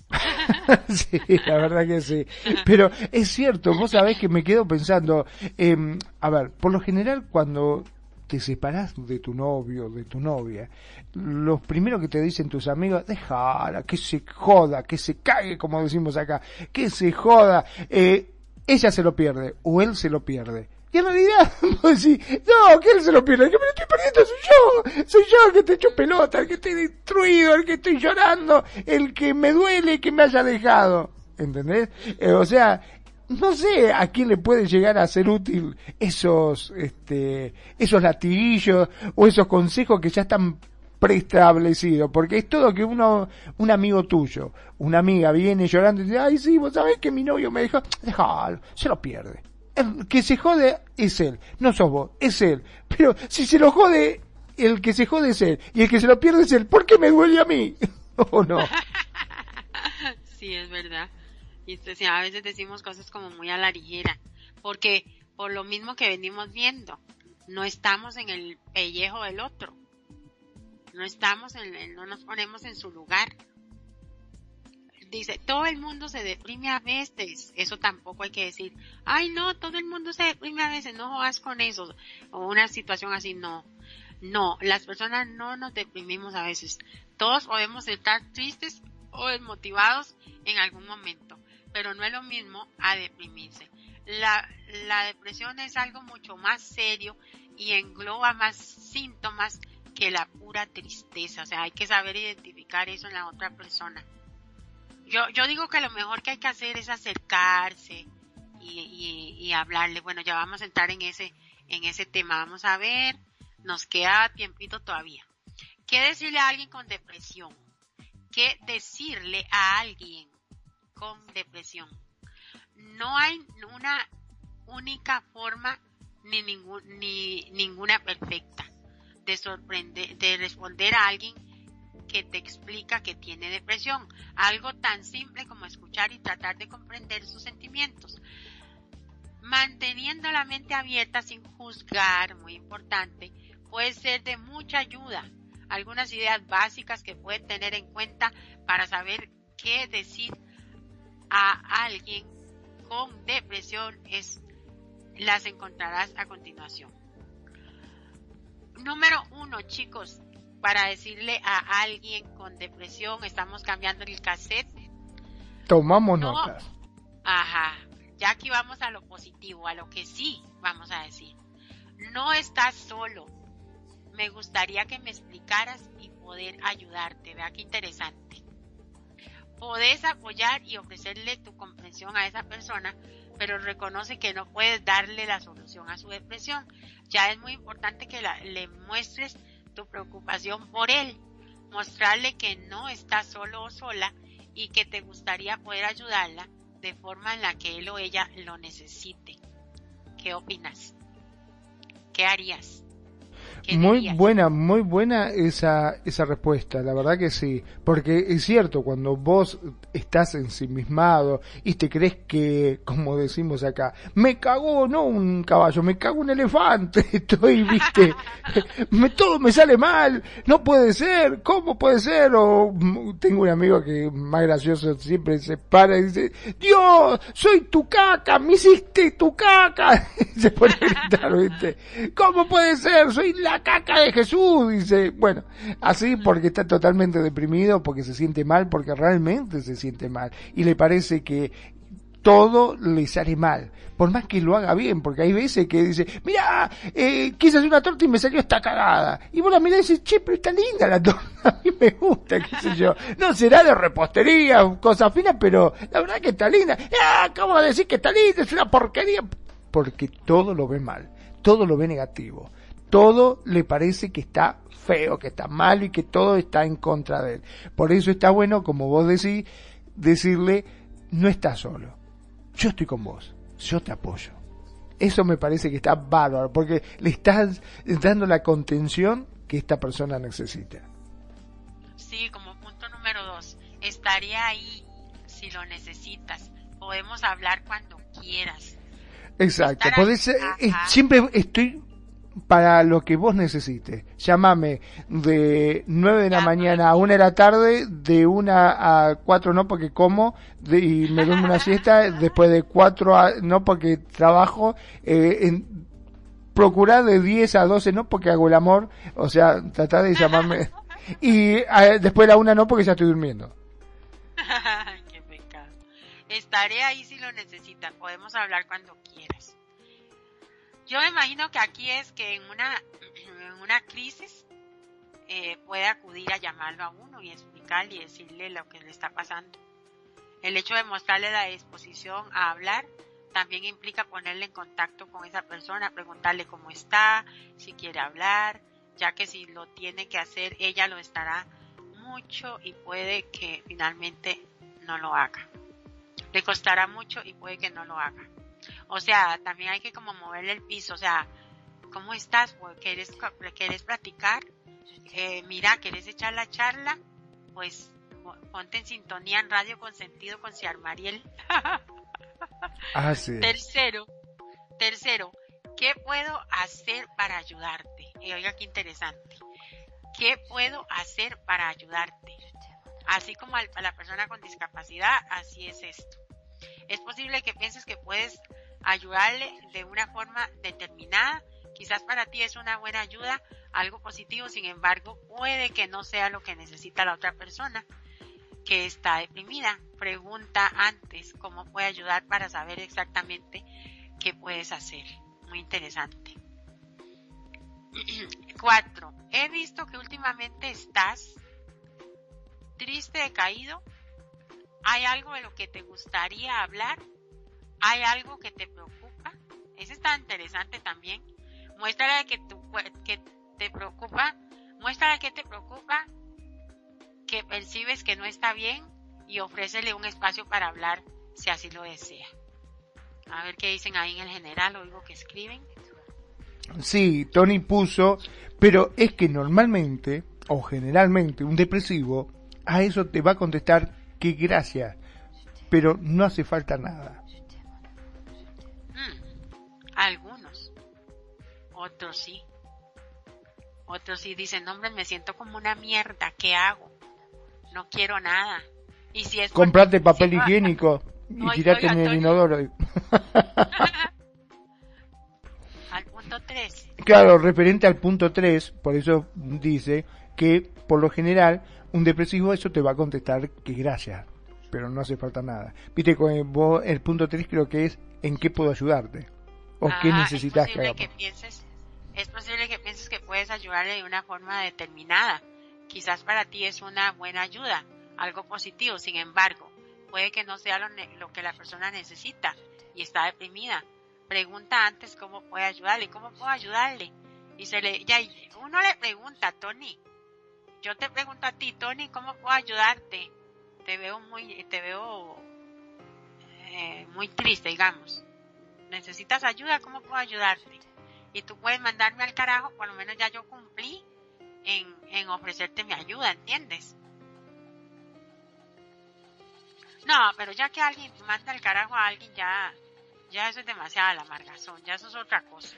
sí, la verdad que sí. Pero es cierto, vos sabés que me quedo pensando, eh, a ver, por lo general cuando te separás de tu novio, de tu novia, los primeros que te dicen tus amigos, déjala, que se joda, que se cague, como decimos acá, que se joda, eh, ella se lo pierde o él se lo pierde. Y en realidad, vos decís, no, que él se lo pierde, el que me lo estoy perdiendo soy yo, soy yo el que te echo pelota, el que estoy destruido, el que estoy llorando, el que me duele que me haya dejado. ¿Entendés? Eh, o sea, no sé a quién le puede llegar a ser útil esos, este, esos latiguillos o esos consejos que ya están preestablecidos, porque es todo que uno, un amigo tuyo, una amiga viene llorando y dice, ay sí, vos sabés que mi novio me déjalo, se lo pierde. El que se jode es él, no sos vos, es él. Pero si se lo jode, el que se jode es él, y el que se lo pierde es él, ¿por qué me duele a mí? ¿O no? sí, es verdad. Y a veces decimos cosas como muy a la ligera, porque por lo mismo que venimos viendo, no estamos en el pellejo del otro. No estamos en, no nos ponemos en su lugar. Dice, todo el mundo se deprime a veces. Eso tampoco hay que decir, ay no, todo el mundo se deprime a veces, no jodas con eso. O una situación así, no. No, las personas no nos deprimimos a veces. Todos podemos estar tristes o desmotivados en algún momento pero no es lo mismo a deprimirse. La, la depresión es algo mucho más serio y engloba más síntomas que la pura tristeza. O sea, hay que saber identificar eso en la otra persona. Yo, yo digo que lo mejor que hay que hacer es acercarse y, y, hablarle. Bueno, ya vamos a entrar en ese, en ese tema. Vamos a ver, nos queda tiempito todavía. ¿Qué decirle a alguien con depresión? ¿Qué decirle a alguien con depresión. No hay una única forma ni, ningún, ni ninguna perfecta de sorprender, de responder a alguien que te explica que tiene depresión. Algo tan simple como escuchar y tratar de comprender sus sentimientos. Manteniendo la mente abierta sin juzgar, muy importante, puede ser de mucha ayuda. Algunas ideas básicas que pueden tener en cuenta para saber qué decir a alguien con depresión es las encontrarás a continuación. Número uno, chicos, para decirle a alguien con depresión, estamos cambiando el cassette. Tomamos notas. Ajá, ya aquí vamos a lo positivo, a lo que sí vamos a decir. No estás solo. Me gustaría que me explicaras y poder ayudarte. Vea qué interesante podés apoyar y ofrecerle tu comprensión a esa persona, pero reconoce que no puedes darle la solución a su depresión. Ya es muy importante que le muestres tu preocupación por él, mostrarle que no estás solo o sola y que te gustaría poder ayudarla de forma en la que él o ella lo necesite. ¿Qué opinas? ¿Qué harías? Muy buena, muy buena esa, esa respuesta, la verdad que sí, porque es cierto, cuando vos estás ensimismado y te crees que, como decimos acá, me cagó no un caballo, me cago un elefante, estoy, viste, me, todo me sale mal, no puede ser, ¿cómo puede ser? O tengo un amigo que más gracioso siempre se para y dice, Dios, soy tu caca, me hiciste tu caca, se pone a gritar, viste, ¿cómo puede ser? Soy la caca de Jesús, dice. Bueno, así porque está totalmente deprimido, porque se siente mal, porque realmente se siente mal. Y le parece que todo le sale mal, por más que lo haga bien, porque hay veces que dice, mira, eh, quise hacer una torta y me salió esta cagada. Y vos la mirás y dices, che, pero está linda la torta, a mí me gusta, qué sé yo. No será de repostería, cosas finas, pero la verdad que está linda. Ah, acabo de decir que está linda, es una porquería. Porque todo lo ve mal, todo lo ve negativo todo le parece que está feo, que está malo y que todo está en contra de él. Por eso está bueno, como vos decís, decirle, no estás solo, yo estoy con vos, yo te apoyo. Eso me parece que está bárbaro, porque le estás dando la contención que esta persona necesita. Sí, como punto Estaré ahí si lo necesitas. Podemos hablar cuando quieras. Exacto. Podés, eh, siempre estoy para lo que vos necesites. Llámame de 9 de la mañana a 1 de la tarde, de 1 a 4 no porque como y me duermo una siesta, después de 4 a, no porque trabajo, eh, en, procurar de 10 a 12 no porque hago el amor, o sea, tratar de llamarme y eh, después de la 1 no porque ya estoy durmiendo. Qué pecado. Estaré ahí si lo necesitan, podemos hablar cuando quieras. Yo me imagino que aquí es que en una, en una crisis eh, puede acudir a llamarlo a uno y explicarle y decirle lo que le está pasando. El hecho de mostrarle la disposición a hablar también implica ponerle en contacto con esa persona, preguntarle cómo está, si quiere hablar, ya que si lo tiene que hacer, ella lo estará mucho y puede que finalmente no lo haga. Le costará mucho y puede que no lo haga. O sea, también hay que como moverle el piso, o sea, ¿cómo estás? ¿Quieres, quieres platicar? Eh, mira, ¿quieres echar la charla? Pues ponte en sintonía en Radio con Sentido con Ciar Mariel. ah, sí. Tercero, tercero, ¿qué puedo hacer para ayudarte? Y oiga, qué interesante. ¿Qué puedo hacer para ayudarte? Así como a la persona con discapacidad, así es esto. Es posible que pienses que puedes ayudarle de una forma determinada. Quizás para ti es una buena ayuda, algo positivo, sin embargo, puede que no sea lo que necesita la otra persona que está deprimida. Pregunta antes cómo puede ayudar para saber exactamente qué puedes hacer. Muy interesante. Cuatro. He visto que últimamente estás triste, decaído. ¿Hay algo de lo que te gustaría hablar? ¿Hay algo que te preocupa? Eso está interesante también. Muéstrale que, que te preocupa, muéstrale que te preocupa, que percibes que no está bien y ofrécele un espacio para hablar si así lo desea. A ver qué dicen ahí en el general, oigo que escriben. Sí, Tony puso, pero es que normalmente o generalmente un depresivo a eso te va a contestar que gracias, pero no hace falta nada. Algunos. Otros sí. Otros sí dicen, hombre, me siento como una mierda, ¿qué hago? No quiero nada. Y si es Comprate papel higiénico y tirate en el inodoro. al punto 3. Claro, referente al punto 3, por eso dice que por lo general un depresivo eso te va a contestar que gracias, pero no hace falta nada. Viste, vos, el punto 3 creo que es en qué puedo ayudarte. ¿O qué necesitas es posible que, pienses, es posible que pienses que puedes ayudarle de una forma determinada. Quizás para ti es una buena ayuda, algo positivo. Sin embargo, puede que no sea lo, que la persona necesita y está deprimida. Pregunta antes cómo puede ayudarle, cómo puedo ayudarle. Y se le, ya, uno le pregunta, Tony, yo te pregunto a ti, Tony, ¿cómo puedo ayudarte? Te veo muy, te veo eh, muy triste, digamos necesitas ayuda, ¿cómo puedo ayudarte? Y tú puedes mandarme al carajo, por lo menos ya yo cumplí en, en ofrecerte mi ayuda, ¿entiendes? No, pero ya que alguien manda al carajo a alguien, ya, ya eso es demasiada la amargazón, ya eso es otra cosa.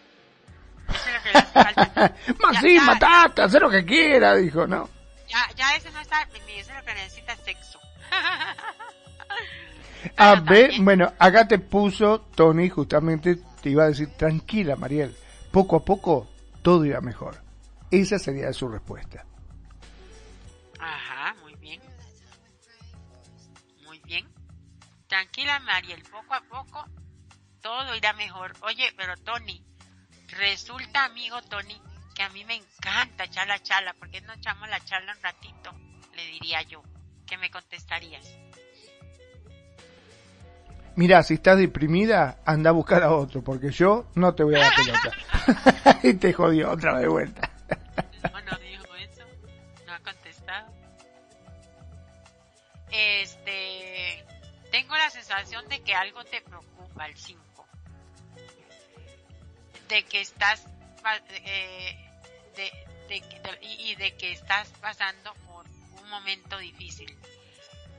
Eso es lo que le falta. Más sí, matate, haz lo que quiera, dijo, ¿no? Ya, ya ese no está deprimido, eso es lo que necesita sexo. A ver, bueno, acá te puso Tony, justamente te iba a decir, tranquila Mariel, poco a poco todo irá mejor. Esa sería su respuesta. Ajá, muy bien. Muy bien. Tranquila Mariel, poco a poco todo irá mejor. Oye, pero Tony, resulta amigo Tony que a mí me encanta echar la charla, porque no echamos la charla un ratito? Le diría yo. ¿Qué me contestarías? mira, si estás deprimida, anda a buscar a otro, porque yo no te voy a dar pelota. y te jodió otra vez de vuelta. no, no dijo eso. No ha contestado. Este, tengo la sensación de que algo te preocupa, el 5. De que estás, eh, de, y de que estás pasando por un momento difícil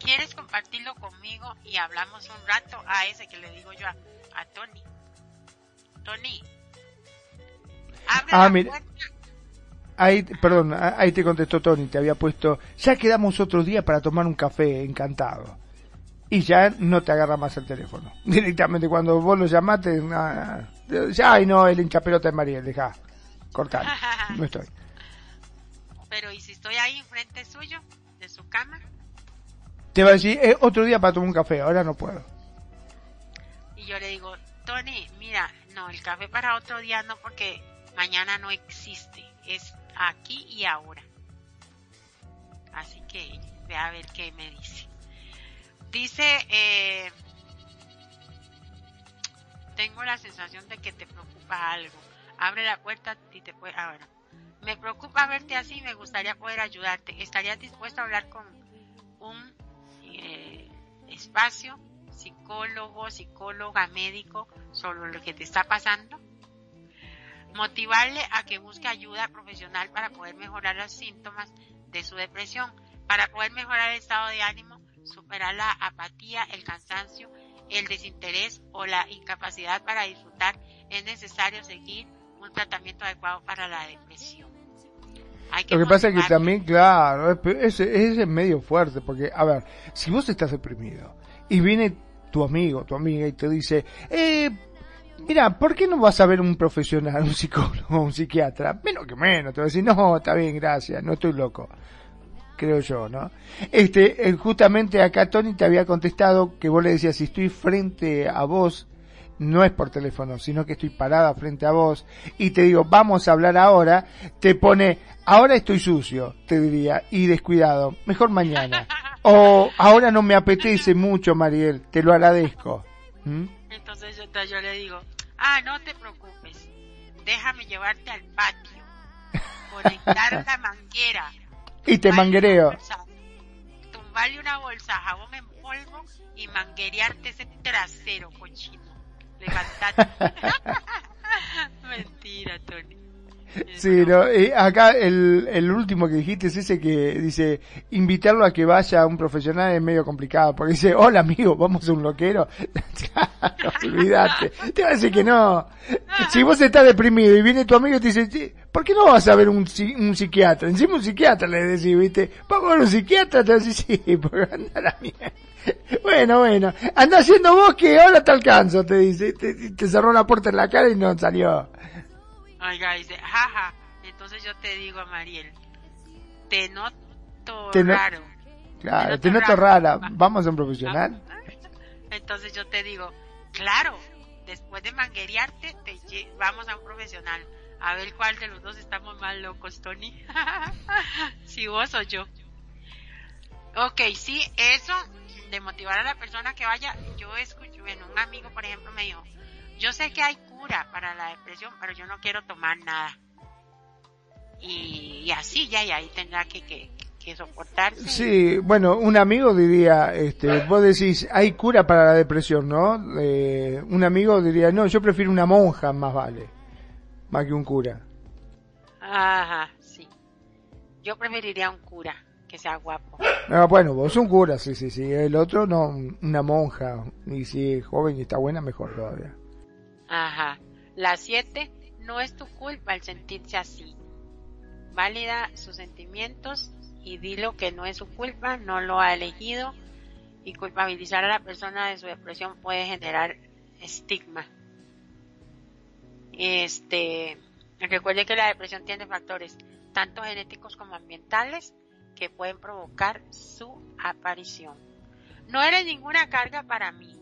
¿quieres compartirlo conmigo y hablamos un rato? A ese que le digo yo a, a Tony. Tony. Abre Ah, la mira. puerta. Ahí, perdón, ahí te contestó Tony, te había puesto, ya quedamos otro día para tomar un café, encantado. Y ya no te agarra más el teléfono. Directamente cuando vos lo llamaste, ya, ay no, el hinchapelota es Mariel, deja, cortar, no estoy. Pero ¿y si estoy ahí enfrente suyo, de su cama? Te va a decir, "Eh, otro día para tomar un café, ahora no puedo. Y yo le digo, Tony, mira, no, el café para otro día no, porque mañana no existe. Es aquí y ahora. Así que ve a ver qué me dice. Dice, eh, tengo la sensación de que te preocupa algo. Abre la puerta y te puede... Ahora, me preocupa verte así, me gustaría poder ayudarte. ¿Estarías dispuesto a hablar con un eh, espacio psicólogo, psicóloga, médico sobre lo que te está pasando? Motivarle a que busque ayuda profesional para poder mejorar los síntomas de su depresión, para poder mejorar el estado de ánimo, superar la apatía, el cansancio, el desinterés o la incapacidad para disfrutar, es necesario seguir un tratamiento adecuado para la depresión. Hay Lo que pasa es que también, claro, es- ese, ese es medio fuerte, porque, a ver, si vos estás deprimido y viene tu amigo, tu amiga y te dice, eh, mira, ¿por qué no vas a ver un profesional, un psicólogo, un psiquiatra? Menos que menos, te va a decir, no, está bien, gracias, no estoy loco. Creo yo, ¿no? Este, eh, justamente acá Tony te había contestado que vos le decías, si estoy frente a vos, no es por teléfono, sino que estoy parada frente a vos y te digo, vamos a hablar ahora, te pone, ahora estoy sucio, te diría, y descuidado, mejor mañana. O ahora no me apetece mucho, Mariel, te lo agradezco. ¿Mm? Entonces yo, yo le digo, ah, no te preocupes, déjame llevarte al patio, conectar la manguera, Y te manguereo. bolsa- Tumbarle una bolsa jabón en polvo y manguerearte ese trasero cochino. Levantate. Mentira, Tony. Sí, no, eh, acá el, el último que dijiste es ese que dice, invitarlo a que vaya a un profesional es medio complicado, porque dice, hola amigo, vamos a un loquero. Claro, olvídate. Te va a decir que no. Si vos estás deprimido y viene tu amigo y te dice, "Sí, ¿por qué no vas a ver un, un psiquiatra? Encima un psiquiatra le decís, viste, vamos a ver un psiquiatra, te decís, sí, porque anda la mierda. Bueno, bueno, anda haciendo vos que ahora te alcanzo, te dice, te, te cerró la puerta en la cara y no salió. Oiga, dice, jaja. Entonces yo te digo a Mariel, te noto Te no- raro. Claro, Te te noto noto raro. rara, vamos a un profesional. Entonces yo te digo, claro, después de manguerearte, te lle- vamos a un profesional. A ver cuál de los dos estamos más locos, Tony. si vos o yo. Ok, sí, eso de motivar a la persona que vaya, yo escucho, bueno, un amigo, por ejemplo, me dijo, yo sé que hay cura para la depresión, pero yo no quiero tomar nada. Y, y así, ya, y ahí tendrá que, que, que soportarse. Sí, bueno, un amigo diría, este, vos decís, hay cura para la depresión, ¿no? Eh, un amigo diría, no, yo prefiero una monja, más vale, más que un cura. Ajá, sí. Yo preferiría un cura que sea guapo. Ah, bueno, vos un cura, sí, sí, sí. El otro no, una monja. Y si es joven y está buena, mejor todavía. Ajá. La siete, no es tu culpa el sentirse así. Válida sus sentimientos y dilo que no es su culpa, no lo ha elegido. Y culpabilizar a la persona de su depresión puede generar estigma. Este, recuerde que la depresión tiene factores tanto genéticos como ambientales que pueden provocar su aparición. No eres ninguna carga para mí,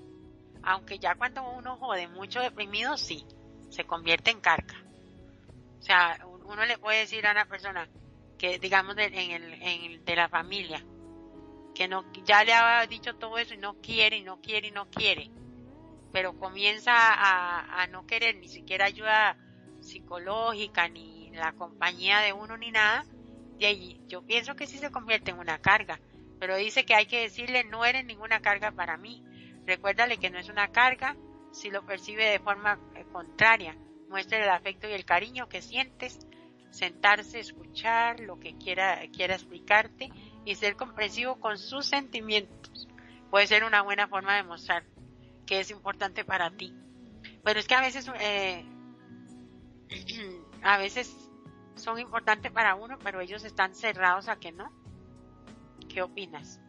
aunque ya cuando uno jode mucho deprimido, sí, se convierte en carga. O sea, uno le puede decir a una persona que, digamos, de, en el, en de la familia, que no, ya le ha dicho todo eso y no quiere, y no quiere, y no quiere, pero comienza a, a no querer ni siquiera ayuda psicológica, ni la compañía de uno, ni nada, y ahí yo pienso que sí se convierte en una carga, pero dice que hay que decirle no eres ninguna carga para mí, Recuérdale que no es una carga si lo percibe de forma eh, contraria. Muestre el afecto y el cariño que sientes, sentarse, escuchar lo que quiera, quiera explicarte y ser comprensivo con sus sentimientos. puede ser una buena forma de mostrar que es importante para ti. Pero es que a veces, eh, a veces son importantes para uno, pero ellos están cerrados a que no. ¿Qué opinas?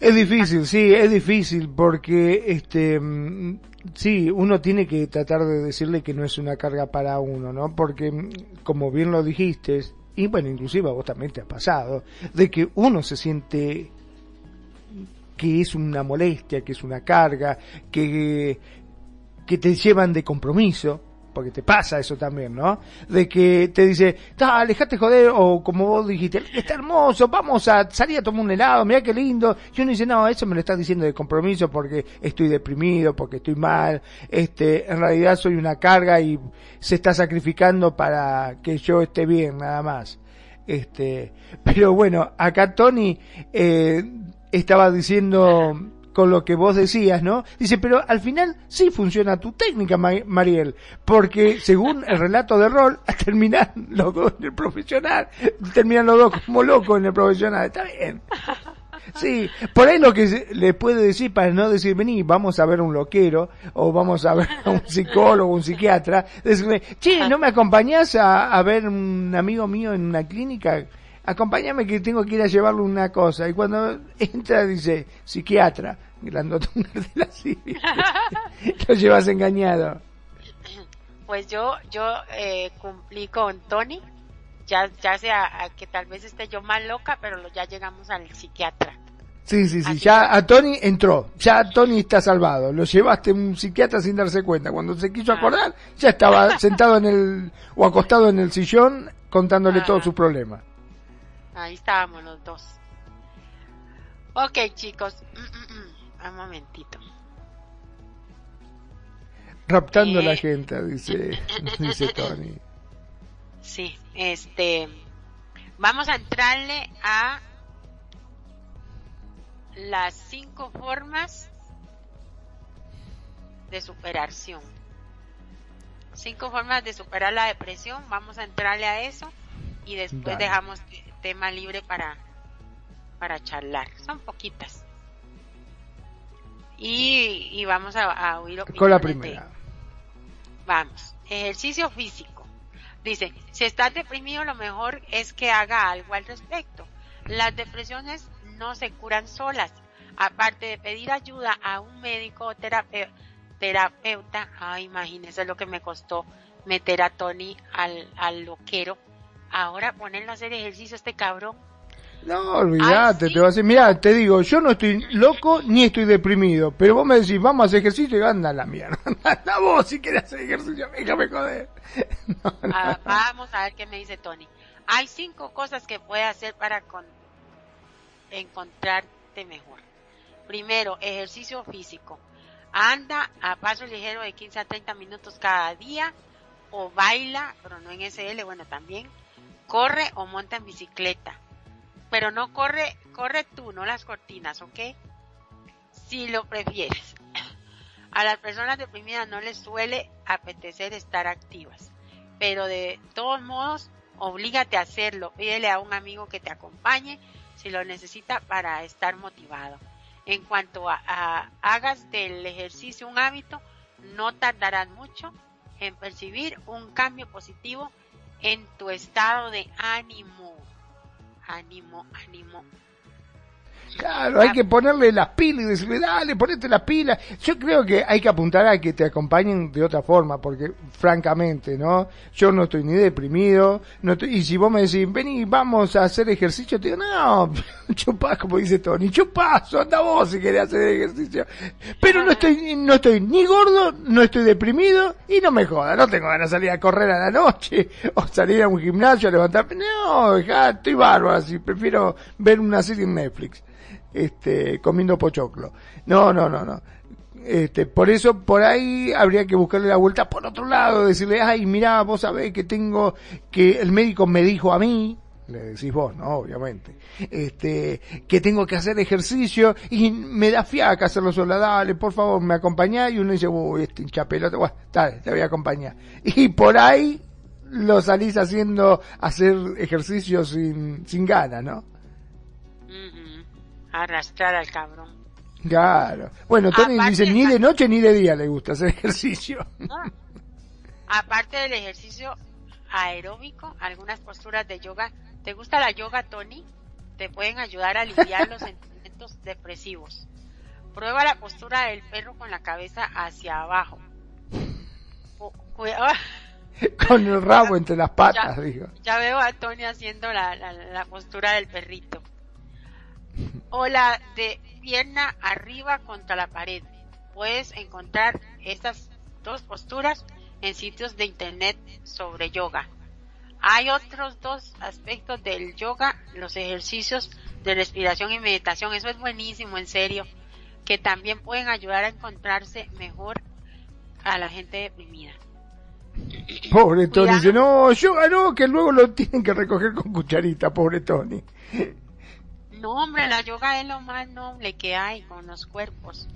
Es difícil, sí, es difícil porque este mm, sí, uno tiene que tratar de decirle que no es una carga para uno, ¿no? Porque mm, como bien lo dijiste, y bueno, inclusive a vos también te ha pasado, de que uno se siente que es una molestia, que es una carga, que, que te llevan de compromiso, porque te pasa eso también, ¿no? De que te dice, dale, alejate joder, o como vos dijiste, está hermoso, vamos a salir a tomar un helado, mira qué lindo. Y uno dice, no, eso me lo estás diciendo de compromiso porque estoy deprimido, porque estoy mal, este, en realidad soy una carga y se está sacrificando para que yo esté bien, nada más. Este, pero bueno, acá Tony, eh, estaba diciendo con lo que vos decías, ¿no? Dice, pero al final sí funciona tu técnica, Mariel, porque según el relato de rol, terminan los dos en el profesional, terminan los dos como locos en el profesional, está bien. Sí, por ahí lo que le puede decir para no decir, vení, vamos a ver un loquero, o vamos a ver a un psicólogo, un psiquiatra, decirle, che, ¿no me acompañás a, a ver un amigo mío en una clínica? acompáñame que tengo que ir a llevarle una cosa. Y cuando entra dice, psiquiatra, grandotunar de la Siria. Lo llevas engañado. Pues yo, yo eh, cumplí con Tony, ya, ya sea que tal vez esté yo más loca, pero ya llegamos al psiquiatra. Sí, sí, sí, ya a Tony entró, ya Tony está salvado, lo llevaste a un psiquiatra sin darse cuenta, cuando se quiso ah. acordar ya estaba sentado en el, o acostado en el sillón contándole todos sus problemas. Ahí estábamos los dos. Ok, chicos. Un momentito. Raptando a la eh, gente, dice, dice Tony. Sí, este. Vamos a entrarle a las cinco formas de superación. Cinco formas de superar la depresión. Vamos a entrarle a eso y después dejamos tema libre para, para charlar. Son poquitas. Y, y vamos a, a oír Con la primera. Vamos. Ejercicio físico. Dice, si estás deprimido, lo mejor es que haga algo al respecto. Las depresiones no se curan solas. Aparte de pedir ayuda a un médico o terapeuta, ay, imagínese lo que me costó meter a Tony al, al loquero ahora ponerlo a hacer ejercicio este cabrón. No, olvídate, te voy a decir, mira, te digo, yo no estoy loco ni estoy deprimido, pero vos me decís, vamos a hacer ejercicio y anda la mierda. Anda vos si quieres hacer ejercicio, déjame joder. Ah, vamos a ver qué me dice Tony. Hay cinco cosas que puedes hacer para encontrarte mejor. Primero, ejercicio físico. Anda a paso ligero de 15 a 30 minutos cada día o baila, pero no en SL, bueno, también corre o monta en bicicleta. Pero no corre, corre tú, no las cortinas, ¿ok? Si lo prefieres. A las personas deprimidas no les suele apetecer estar activas. Pero de todos modos, oblígate a hacerlo. Pídele a un amigo que te acompañe si lo necesita para estar motivado. En cuanto a hagas del ejercicio un hábito, no tardarás mucho en percibir un cambio positivo en tu estado de ánimo. Ánimo, ánimo. Claro, hay que ponerle las pilas y decirle, dale, ponete las pilas. Yo creo que hay que apuntar a que te acompañen de otra forma, porque francamente, ¿no? Yo no estoy ni deprimido, no y si vos me decís, vení, vamos a hacer ejercicio, te digo, no, chupás, como dice Tony, chupazo, anda vos si querés hacer ejercicio. Pero no estoy, no estoy ni gordo, no estoy deprimido, y no me joda, no tengo ganas de salir a correr a la noche, o salir a un gimnasio a levantarme, no, ya estoy bárbaro así, prefiero ver una serie en Netflix este, comiendo pochoclo. No, no, no, no. Este, por eso, por ahí habría que buscarle la vuelta por otro lado, decirle, ay, mira, vos sabés que tengo, que el médico me dijo a mí, le decís vos, ¿no? Obviamente, este, que tengo que hacer ejercicio y me da fiaca hacerlo sola, dale, por favor, me acompañá y uno dice, uy, este hinchapelota, bueno, dale, te voy a acompañar. Y por ahí lo salís haciendo, hacer ejercicio sin, sin ganas, ¿no? Arrastrar al cabrón. Claro. Bueno, Tony dice ni de noche ni de día le gusta hacer ejercicio. Aparte del ejercicio aeróbico, algunas posturas de yoga. ¿Te gusta la yoga, Tony? Te pueden ayudar a aliviar los sentimientos depresivos. Prueba la postura del perro con la cabeza hacia abajo. con el rabo entre las patas, ya, digo. Ya veo a Tony haciendo la, la postura del perrito. O la de pierna arriba contra la pared. Puedes encontrar estas dos posturas en sitios de internet sobre yoga. Hay otros dos aspectos del yoga, los ejercicios de respiración y meditación. Eso es buenísimo, en serio, que también pueden ayudar a encontrarse mejor a la gente deprimida. Pobre Tony, dice, no, yoga no, que luego lo tienen que recoger con cucharita, pobre Tony. No, hombre, la yoga es lo más noble que hay con los cuerpos.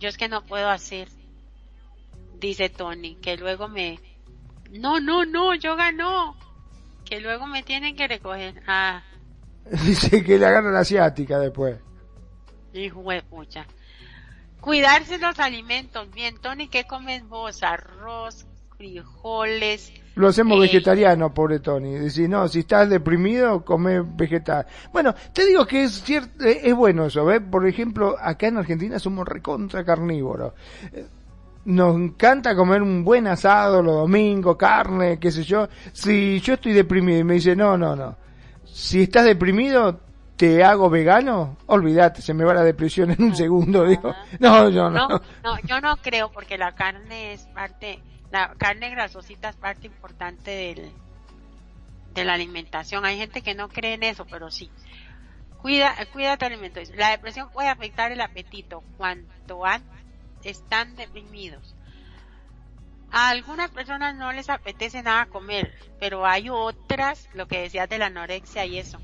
Yo es que no puedo hacer, dice Tony, que luego me... No, no, no, yoga no. Que luego me tienen que recoger. Ah. Dice que le agarra la asiática después. Hijo de pucha. Cuidarse los alimentos. Bien, Tony, ¿qué comes vos? Arroz, frijoles, lo hacemos vegetariano, pobre Tony. Decir, no, si estás deprimido, come vegetal. Bueno, te digo que es cierto, eh, es bueno eso, ¿ves? Por ejemplo, acá en Argentina somos recontra carnívoros. Eh, nos encanta comer un buen asado los domingos, carne, qué sé yo. Si yo estoy deprimido y me dice, no, no, no. Si estás deprimido, te hago vegano, olvídate, se me va la depresión en un segundo, digo. No, yo no. No, no, yo no creo porque la carne es parte la carne grasosita es parte importante del, de la alimentación. Hay gente que no cree en eso, pero sí. Cuida, cuida tu alimento. La depresión puede afectar el apetito cuando están deprimidos. A algunas personas no les apetece nada comer, pero hay otras, lo que decías de la anorexia y eso,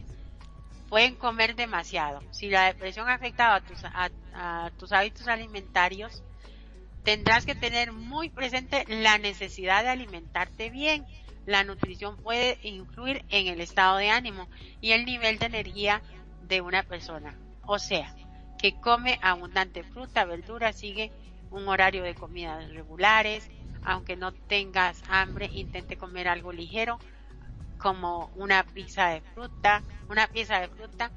pueden comer demasiado. Si la depresión ha afectado a tus, a tus hábitos alimentarios, tendrás que tener muy presente la necesidad de alimentarte bien. La nutrición puede influir en el estado de ánimo y el nivel de energía de una persona. O sea, que come abundante fruta, verdura, sigue un horario de comidas regulares, aunque no tengas hambre, intente comer algo ligero, como una pizza de fruta, una pieza de fruta,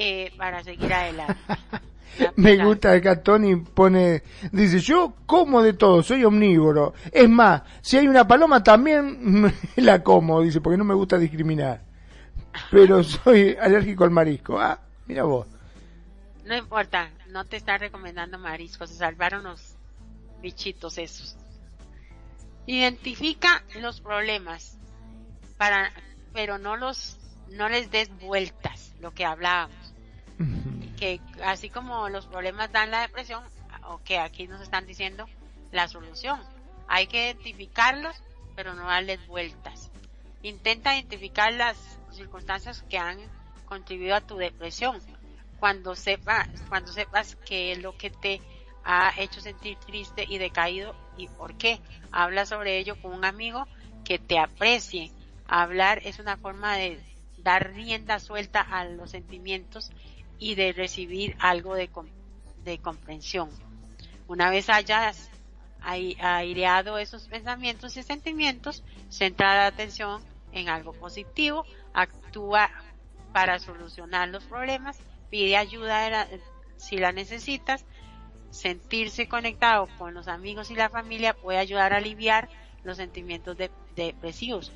eh, para seguir adelante. Me gusta que Tony pone, dice, yo como de todo, soy omnívoro. Es más, si hay una paloma también la como, dice, porque no me gusta discriminar. Pero soy alérgico al marisco. Ah, mira vos. No importa, no te está recomendando marisco, se salvaron los bichitos esos. Identifica los problemas para, pero no los, no les des vueltas, lo que hablábamos que así como los problemas dan la depresión, o que aquí nos están diciendo la solución. Hay que identificarlos, pero no darles vueltas. Intenta identificar las circunstancias que han contribuido a tu depresión. Cuando sepas, cuando sepas qué es lo que te ha hecho sentir triste y decaído y por qué. Habla sobre ello con un amigo que te aprecie. Hablar es una forma de dar rienda suelta a los sentimientos y de recibir algo de, de comprensión. Una vez hayas aireado esos pensamientos y sentimientos, centra la atención en algo positivo, actúa para solucionar los problemas, pide ayuda si la necesitas, sentirse conectado con los amigos y la familia puede ayudar a aliviar los sentimientos depresivos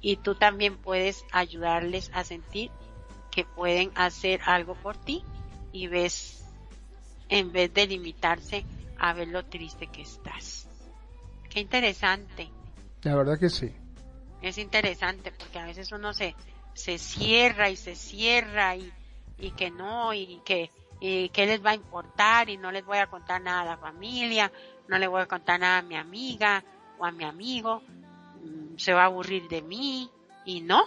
y tú también puedes ayudarles a sentir que pueden hacer algo por ti y ves, en vez de limitarse a ver lo triste que estás. Qué interesante. La verdad que sí. Es interesante porque a veces uno se, se cierra y se cierra y, y que no y que y qué les va a importar y no les voy a contar nada a la familia, no le voy a contar nada a mi amiga o a mi amigo, mm, se va a aburrir de mí y no.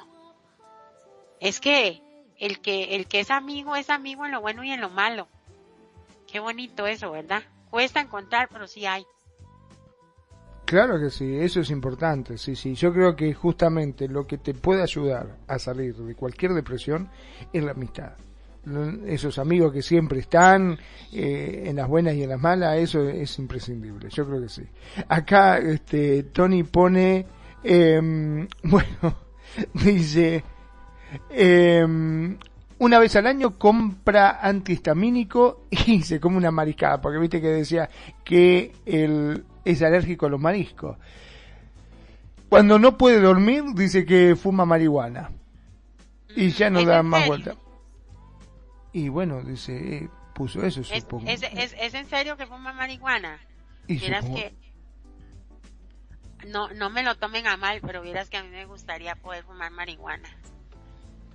Es que el que, el que es amigo es amigo en lo bueno y en lo malo. Qué bonito eso, ¿verdad? Cuesta encontrar, pero sí hay. Claro que sí, eso es importante, sí, sí. Yo creo que justamente lo que te puede ayudar a salir de cualquier depresión es la amistad. esos amigos que siempre están eh, en las buenas y en las malas, eso es imprescindible, yo creo que sí. Acá este, Tony pone, em, bueno, dice, em, una vez al año compra antihistamínico y se come una mariscada, porque viste que decía que él es alérgico a los mariscos. Cuando no puede dormir, dice que fuma marihuana. Y ya no da más vuelta. Y bueno, dice, eh, puso eso, supongo. ¿Es, es, en serio que fuma marihuana? Y vieras que... No, no me lo tomen a mal, pero vieras que a mí me gustaría poder fumar marihuana.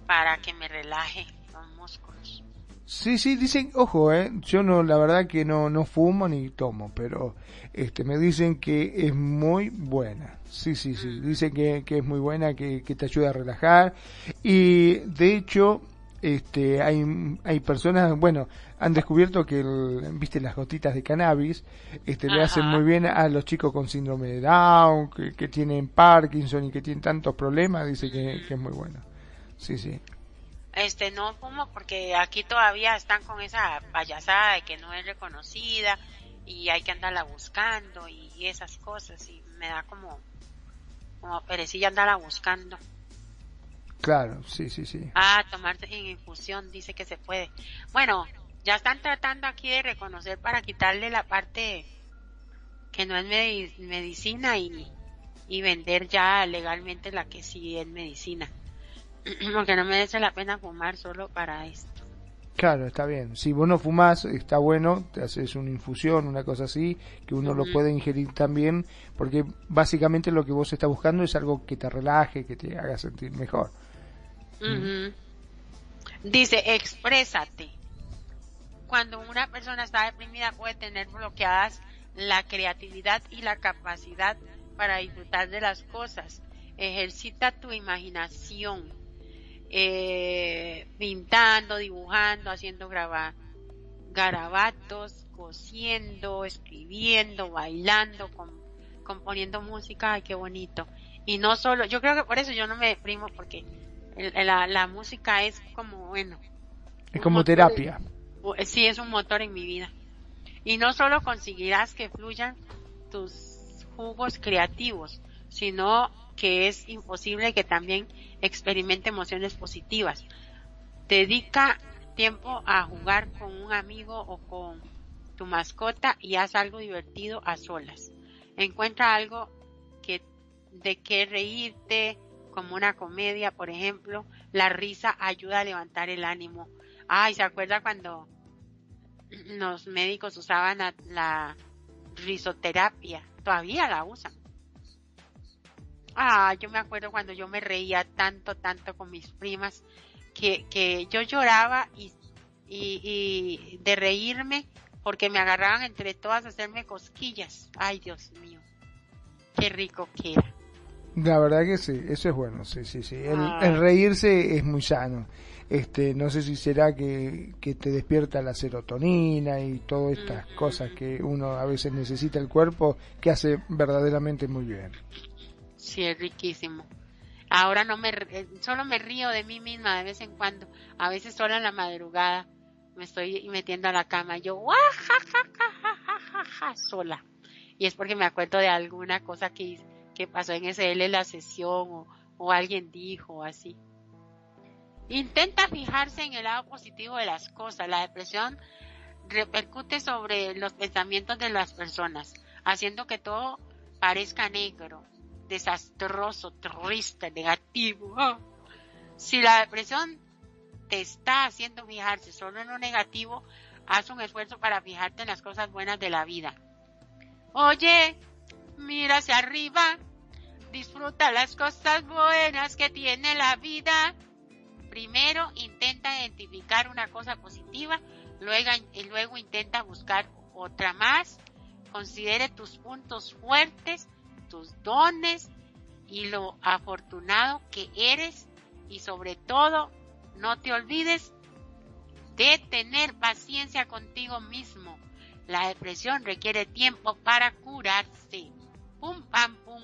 Para que me relaje los músculos. Sí, sí, dicen, ojo, eh, yo no, la verdad que no, no fumo ni tomo, pero este, me dicen que es muy buena. Sí, sí, sí, mm. dicen que, que es muy buena, que, que, te ayuda a relajar. Y de hecho, este, hay, hay personas, bueno, han descubierto que, viste, las gotitas de cannabis, este, le hacen muy bien a los chicos con síndrome de Down, que, que tienen Parkinson y que tienen tantos problemas, dice que, que es muy bueno. Sí, sí este no fumo porque aquí todavía están con esa payasada de que no es reconocida y hay que andarla buscando y, esas cosas y me da como como perecilla andarla buscando. Claro, sí, sí, sí. Ah, tomarse en infusión dice que se puede. Bueno, ya están tratando aquí de reconocer para quitarle la parte que no es medicina y, y vender ya legalmente la que sí es medicina. Porque no merece la pena fumar solo para esto. Claro, está bien. Si vos no fumás, está bueno, te haces una infusión, una cosa así, que uno lo puede ingerir también, porque básicamente lo que vos estás buscando es algo que te relaje, que te haga sentir mejor. Dice, exprésate. Cuando una persona está deprimida puede tener bloqueadas la creatividad y la capacidad para disfrutar de las cosas. Ejercita tu imaginación eh, pintando, dibujando, haciendo grabar garabatos, cosiendo, escribiendo, bailando, componiendo música, ay, qué bonito. Y no solo, yo creo que por eso yo no me deprimo, porque la, la música es como, bueno. Es como terapia. sí, es un motor en mi vida. Y no solo conseguirás que fluyan tus jugos creativos, sino que es imposible que también experimente emociones positivas. Dedica tiempo a jugar con un amigo o con tu mascota y haz algo divertido a solas. Encuentra algo que de qué reírte, como una comedia, por ejemplo. La risa ayuda a levantar el ánimo. Ay, ¿se acuerda cuando los médicos usaban la risoterapia? Todavía la usan Ah, yo me acuerdo cuando yo me reía tanto, tanto con mis primas, que, que yo lloraba y, y, de reírme porque me agarraban entre todas a hacerme cosquillas. Ay, Dios mío, qué rico que era. La verdad que sí, eso es bueno, sí, sí, sí. El, reírse es muy sano. Este, no sé si será que, que te despierta la serotonina y todas estas cosas que uno a veces necesita el cuerpo, que hace verdaderamente muy bien. Sí, es riquísimo. Ahora no me, eh, solo me río de mí misma de vez en cuando. A veces sola en la madrugada me estoy metiendo a la cama yo, sola. Y es porque me acuerdo de alguna cosa que, que pasó en SL la sesión o, o alguien dijo así. Intenta fijarse en el lado positivo de las cosas. La depresión repercute sobre los pensamientos de las personas, haciendo que todo parezca negro desastroso, triste, negativo. Si la depresión te está haciendo fijarse solo en lo negativo, haz un esfuerzo para fijarte en las cosas buenas de la vida. Oye, mira hacia arriba, disfruta las cosas buenas que tiene la vida. Primero intenta identificar una cosa positiva, luego, y luego intenta buscar otra más. Considere tus puntos fuertes tus dones y lo afortunado que eres y sobre todo no te olvides de tener paciencia contigo mismo. La depresión requiere tiempo para curarse. Pum, pam, pum.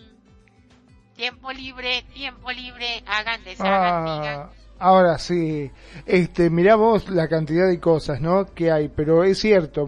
Tiempo libre, tiempo libre, hagan, deshagan, ah, Ahora sí, este, mirá vos la cantidad de cosas, ¿no? Que hay, pero es cierto,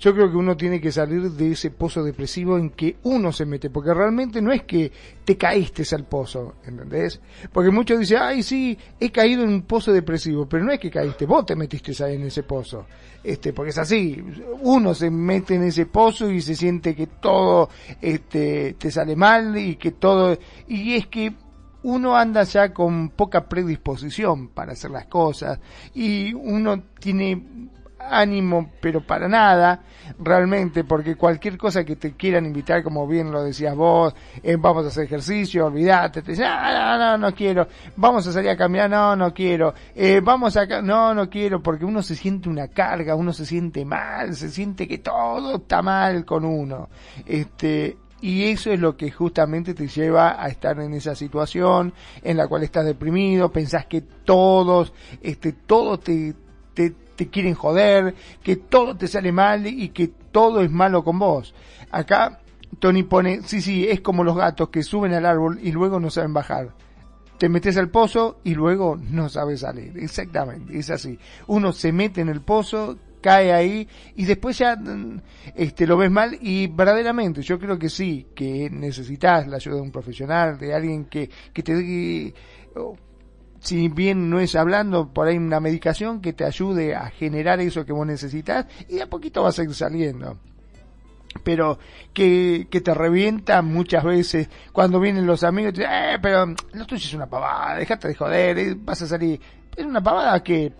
yo creo que uno tiene que salir de ese pozo depresivo en que uno se mete, porque realmente no es que te caíste al pozo, ¿entendés? Porque muchos dicen, ay sí, he caído en un pozo depresivo, pero no es que caíste, vos te metiste ahí en ese pozo, este, porque es así, uno se mete en ese pozo y se siente que todo, este, te sale mal y que todo, y es que uno anda ya con poca predisposición para hacer las cosas y uno tiene ánimo, pero para nada, realmente, porque cualquier cosa que te quieran invitar, como bien lo decías vos, eh, vamos a hacer ejercicio, olvídate, te dicen, ah, no, no, no quiero, vamos a salir a caminar, no, no quiero, eh, vamos a, no, no quiero, porque uno se siente una carga, uno se siente mal, se siente que todo está mal con uno, este, y eso es lo que justamente te lleva a estar en esa situación en la cual estás deprimido, pensás que todos, este, todo te, te, te quieren joder, que todo te sale mal y que todo es malo con vos. Acá Tony pone, sí, sí, es como los gatos que suben al árbol y luego no saben bajar. Te metes al pozo y luego no sabes salir. Exactamente, es así. Uno se mete en el pozo, cae ahí y después ya mm, este lo ves mal y verdaderamente yo creo que sí, que necesitas la ayuda de un profesional, de alguien que, que te dé si bien no es hablando por ahí una medicación que te ayude a generar eso que vos necesitas y de a poquito vas a ir saliendo pero que, que te revienta muchas veces cuando vienen los amigos y te dicen, eh, pero lo tuyo es una pavada, dejate de joder, eh, vas a salir. Es una pavada que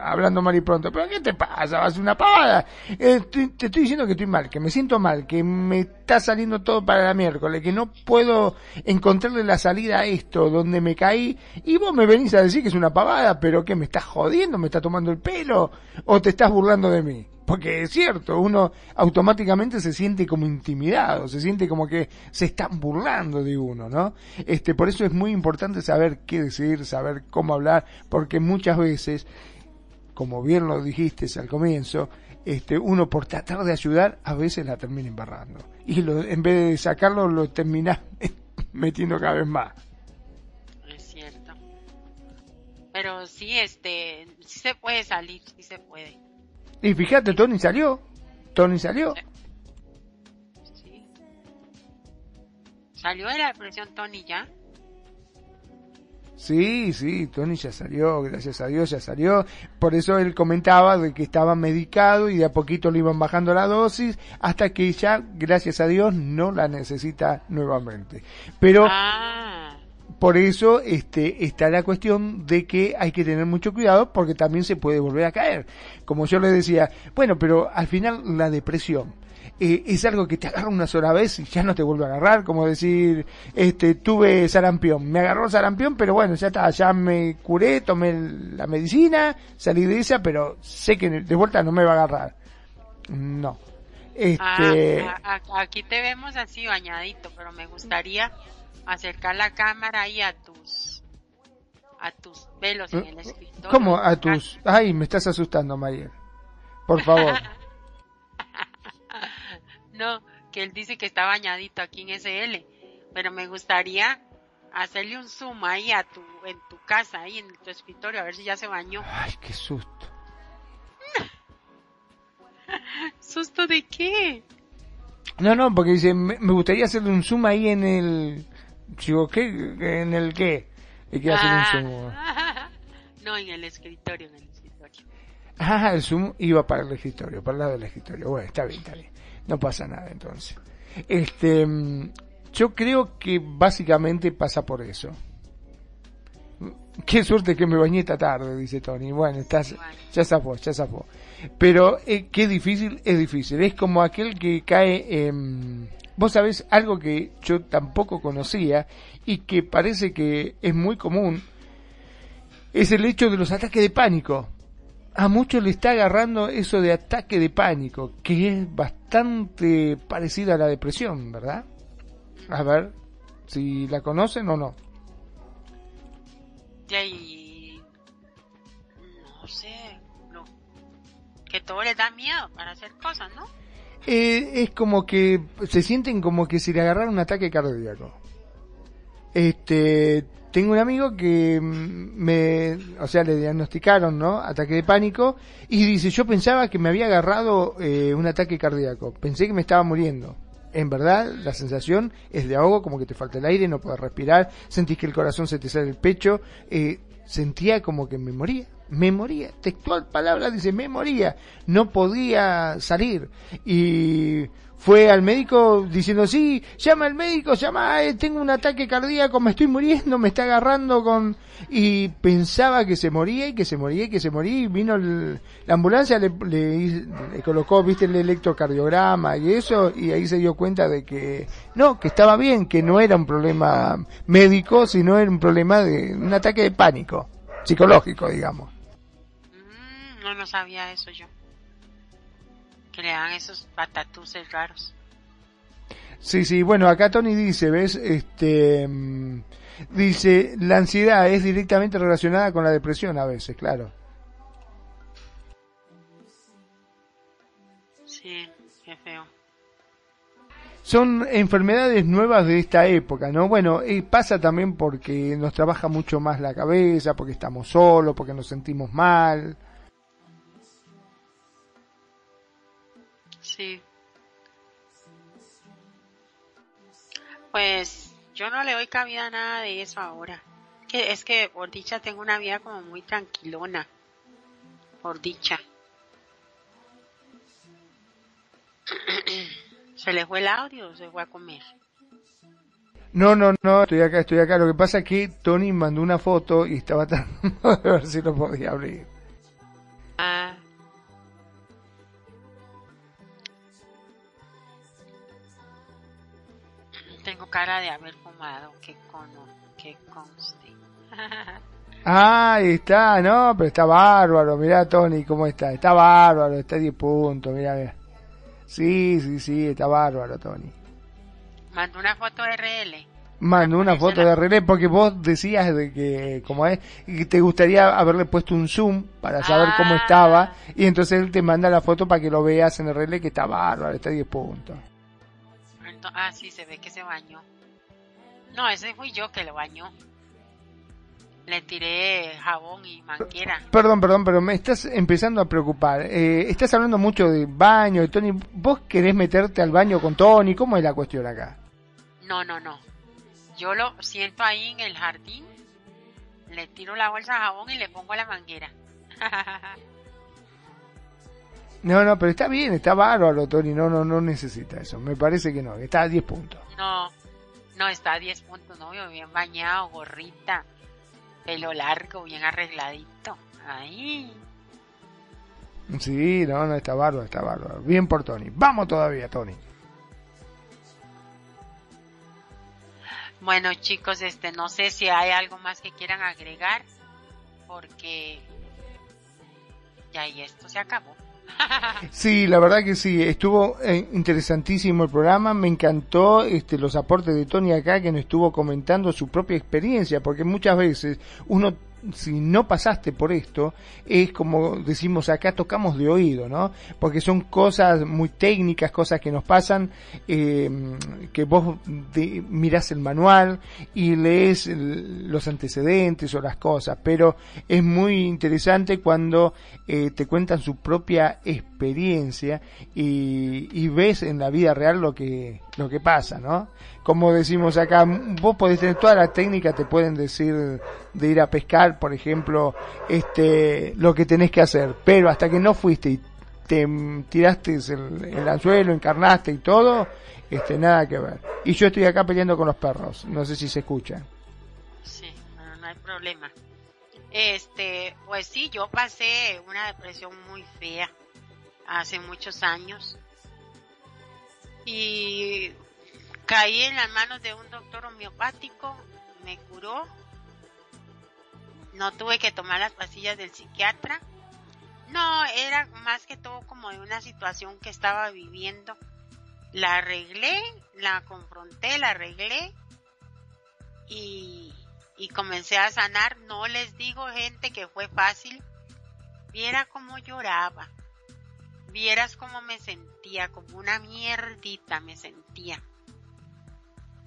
hablando mal y pronto, pero ¿qué te pasa? Vas una pavada. Eh, te, estoy diciendo que estoy mal, que me siento mal, que me está saliendo todo para la miércoles, que no puedo encontrarle la salida a esto, donde me caí, y vos me venís a decir que es una pavada, pero que me estás jodiendo, me estás tomando el pelo, o te estás burlando de mí. Porque es cierto, uno automáticamente se siente como intimidado, se siente como que se están burlando de uno, ¿no? Este, por eso es muy importante saber qué decir, saber cómo hablar, porque muchas veces, como bien lo dijiste al comienzo, este, uno por tratar de ayudar, a veces la termina embarrando. Y lo, en vez de sacarlo, lo termina metiendo cada vez más. Es cierto. Pero sí, este, sí se puede salir, sí se puede. Y fíjate, Tony salió. Tony salió. Sí. ¿Salió de la depresión Tony ya? Sí, sí, Tony ya salió, gracias a Dios ya salió. Por eso él comentaba de que estaba medicado y de a poquito le iban bajando la dosis hasta que ya, gracias a Dios, no la necesita nuevamente. Pero ah. Por eso este, está la cuestión de que hay que tener mucho cuidado porque también se puede volver a caer. Como yo le decía, bueno, pero al final la depresión eh, es algo que te agarra una sola vez y ya no te vuelve a agarrar, como decir, este, tuve sarampión, me agarró sarampión, pero bueno, ya está, ya me curé, tomé la medicina, salí de esa, pero sé que de vuelta no me va a agarrar. No. Este... Ah, aquí te vemos así bañadito, pero me gustaría acercar la cámara ahí a tus a tus velos en el escritorio. ¿Cómo a tus? Ay, me estás asustando, María. Por favor. no, que él dice que está bañadito aquí en SL, pero me gustaría hacerle un zoom ahí a tu, en tu casa, ahí en tu escritorio, a ver si ya se bañó. Ay, qué susto. ¿Susto de qué? No, no, porque dice, me, gustaría hacerle un zoom ahí en el... Digo, ¿qué? ¿En el qué? ¿Y un ah. zoom? no, en el escritorio, en el escritorio. Ah, el zoom iba para el escritorio, para el lado del escritorio. Bueno, está bien, está bien no pasa nada entonces. Este, yo creo que básicamente pasa por eso. Qué suerte que me bañé esta tarde, dice Tony. Bueno, estás, ya zafó, ya zafó. Pero eh, qué difícil, es difícil. Es como aquel que cae en... Vos sabés algo que yo tampoco conocía y que parece que es muy común. Es el hecho de los ataques de pánico a muchos le está agarrando eso de ataque de pánico, que es bastante parecida a la depresión, ¿verdad? A ver si la conocen o no. Y no sé, que todo le da miedo para hacer cosas, ¿no? Eh, es como que se sienten como que si le agarraran un ataque cardíaco. Este, tengo un amigo que me, o sea, le diagnosticaron, ¿no? Ataque de pánico y dice, yo pensaba que me había agarrado eh, un ataque cardíaco, pensé que me estaba muriendo. En verdad, la sensación es de ahogo, como que te falta el aire, no puedes respirar, sentís que el corazón se te sale del pecho, eh, sentía como que me moría, me moría, textual palabra dice, me moría, no podía salir. Y fue al médico diciendo, sí, llama al médico, llama, tengo un ataque cardíaco, me estoy muriendo, me está agarrando con... Y pensaba que se moría y que se moría y que se moría y vino la ambulancia, le, le, colocó, viste, el electrocardiograma y eso, y ahí se dio cuenta de que no, que estaba bien, que no era un problema médico, sino era un problema de un ataque de pánico, psicológico, digamos. No, no sabía eso yo que le dan esos patatuses raros. Sí, sí, bueno, acá Tony dice, ¿ves? Este, mm, dice, la ansiedad es directamente relacionada con la depresión a veces, claro. Sí, qué feo. Son enfermedades nuevas de esta época, ¿no? Bueno, y pasa también porque nos trabaja mucho más la cabeza, porque estamos solos, porque nos sentimos mal. Sí. Pues yo no le doy cabida a nada de eso ahora. Que es que por dicha tengo una vida como muy tranquilona. Por dicha. ¿Se le fue el audio o se fue a comer? No, no, no, estoy acá, estoy acá. Lo que pasa es que Tony mandó una foto y estaba tratando de ver si lo podía abrir. Ah, cara de haber fumado, que, cono, que conste. ah, ahí está, no, pero está bárbaro, mirá Tony cómo está, está bárbaro, está 10 puntos, mirá, mirá. Sí, sí, sí, está bárbaro Tony. Mandó una foto de RL. Mandó una foto de RL porque vos decías de que, como es, que te gustaría haberle puesto un zoom para saber cómo estaba ah. y entonces él te manda la foto para que lo veas en RL que está bárbaro, está 10 puntos. Ah, sí, se ve que se bañó. No, ese fui yo que lo bañó. Le tiré jabón y manguera. Perdón, perdón, pero me estás empezando a preocupar. Eh, estás hablando mucho de baño, de Tony. ¿Vos querés meterte al baño con Tony? ¿Cómo es la cuestión acá? No, no, no. Yo lo siento ahí en el jardín, le tiro la bolsa de jabón y le pongo la manguera. No, no, pero está bien, está bárbaro, Tony. No, no, no necesita eso. Me parece que no, está a 10 puntos. No, no está a 10 puntos, novio. Bien bañado, gorrita, pelo largo, bien arregladito. Ahí. Sí, no, no, está bárbaro, está bárbaro. Bien por Tony. Vamos todavía, Tony. Bueno, chicos, este, no sé si hay algo más que quieran agregar, porque ya y esto se acabó. Sí, la verdad que sí, estuvo eh, interesantísimo el programa, me encantó este, los aportes de Tony acá que nos estuvo comentando su propia experiencia, porque muchas veces uno si no pasaste por esto, es como decimos acá, tocamos de oído, ¿no? Porque son cosas muy técnicas, cosas que nos pasan, eh, que vos mirás el manual y lees los antecedentes o las cosas, pero es muy interesante cuando eh, te cuentan su propia experiencia y, y ves en la vida real lo que, lo que pasa, ¿no? Como decimos acá, vos podés tener toda la técnica, te pueden decir de ir a pescar, por ejemplo, este, lo que tenés que hacer, pero hasta que no fuiste y te tiraste el, anzuelo, encarnaste y todo, este, nada que ver. Y yo estoy acá peleando con los perros, no sé si se escuchan. Sí, no, no hay problema. Este, pues sí, yo pasé una depresión muy fea hace muchos años y Caí en las manos de un doctor homeopático, me curó. No tuve que tomar las pastillas del psiquiatra. No, era más que todo como de una situación que estaba viviendo. La arreglé, la confronté, la arreglé y, y comencé a sanar. No les digo gente que fue fácil. Viera cómo lloraba. Vieras cómo me sentía, como una mierdita me sentía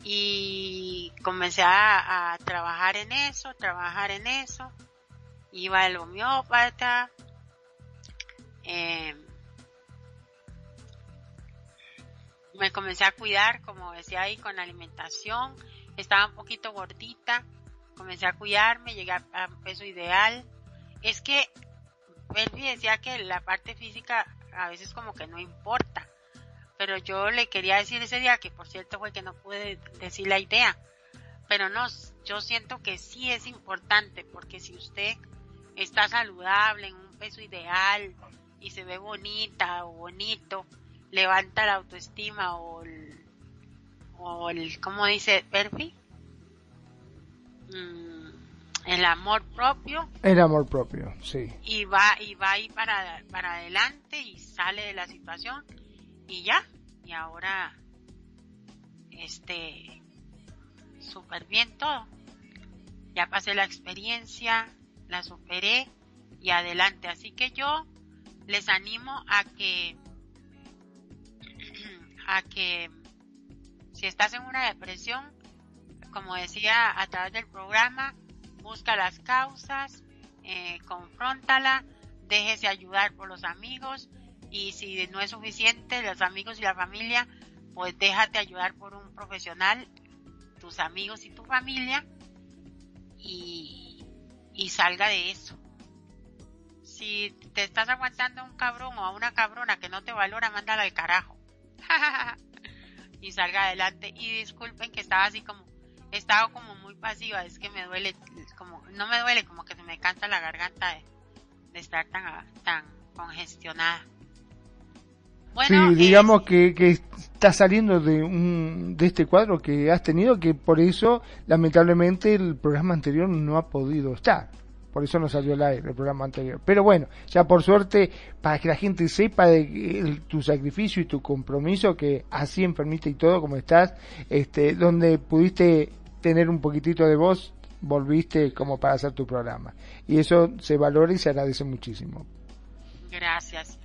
y comencé a, trabajar en eso, trabajar en eso. Iba al homeópata. Eh, me comencé a cuidar, como decía ahí, con alimentación. Estaba un poquito gordita. Comencé a cuidarme, llegué a, peso ideal. Es que Belfi decía que la parte física a veces como que no importa pero yo le quería decir ese día que por cierto fue que no pude decir la idea, pero no, yo siento que sí es importante porque si usted está saludable en un peso ideal y se ve bonita o bonito, levanta la autoestima o el, o el ¿cómo dice Perfi? Mm, el amor propio. El amor propio, sí. Y va, y va ahí para, para adelante y sale de la situación y ya, y ahora, este, súper bien todo. Ya pasé la experiencia, la superé y adelante. Así que yo les animo a que, a que si estás en una depresión, como decía a través del programa, busca las causas, eh, confróntala, déjese ayudar por los amigos, y si no es suficiente, los amigos y la familia, pues déjate ayudar por un profesional, tus amigos y tu familia, y, y salga de eso. Si te estás aguantando a un cabrón o a una cabrona que no te valora, mándala al carajo. y salga adelante. Y disculpen que estaba así como, estaba como muy pasiva, es que me duele, como, no me duele, como que se me canta la garganta de, de estar tan, tan congestionada sí, digamos que, que estás saliendo de, un, de este cuadro que has tenido, que por eso, lamentablemente, el programa anterior no ha podido estar. Por eso no salió el aire el programa anterior. Pero bueno, ya por suerte, para que la gente sepa de tu sacrificio y tu compromiso, que así enfermita y todo como estás, este, donde pudiste tener un poquitito de voz, volviste como para hacer tu programa. Y eso se valora y se agradece muchísimo. Gracias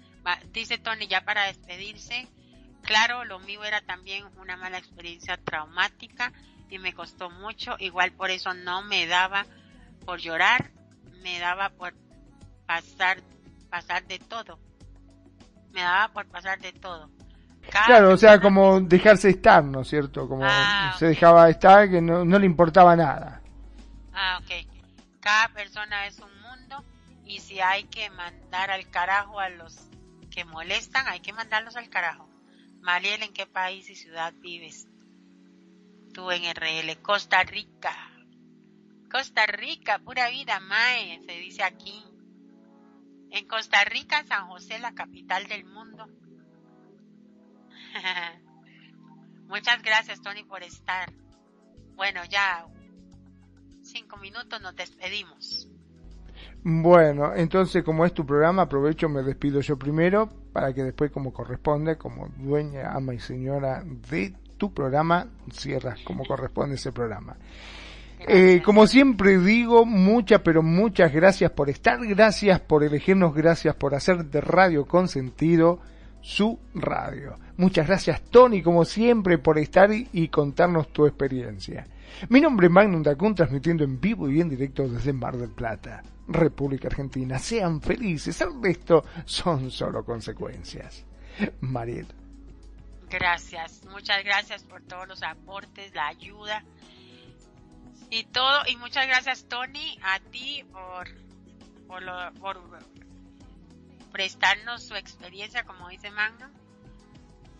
dice Tony ya para despedirse, claro, lo mío era también una mala experiencia traumática y me costó mucho, igual por eso no me daba por llorar, me daba por pasar, pasar de todo, me daba por pasar de todo. claro, o sea, como dejarse estar, ¿no es cierto? Como ah, se dejaba estar, que no, no le importaba nada. Ah, ok. Cada persona es un mundo y si hay que mandar al carajo a los que molestan hay que mandarlos al carajo. Mariel, ¿en qué país y ciudad vives? Tú en RL, Costa Rica. Costa Rica, pura vida, Mae, se dice aquí. En Costa Rica, San José, la capital del mundo. Muchas gracias, Tony, por estar. Bueno, ya cinco minutos nos despedimos. Bueno, entonces como es tu programa, aprovecho, me despido yo primero para que después como corresponde, como dueña, ama y señora de tu programa, cierras como corresponde ese programa. Eh, como siempre digo, muchas, pero muchas gracias por estar, gracias por elegirnos, gracias por hacer de Radio con sentido su radio. Muchas gracias Tony, como siempre, por estar y contarnos tu experiencia. Mi nombre es Magnum Dacun, transmitiendo en vivo y en directo desde Mar del Plata. República Argentina. Sean felices, el resto son solo consecuencias. Mariel. Gracias, muchas gracias por todos los aportes, la ayuda y todo. Y muchas gracias, Tony, a ti por, por, prestarnos su experiencia, como dice Magno.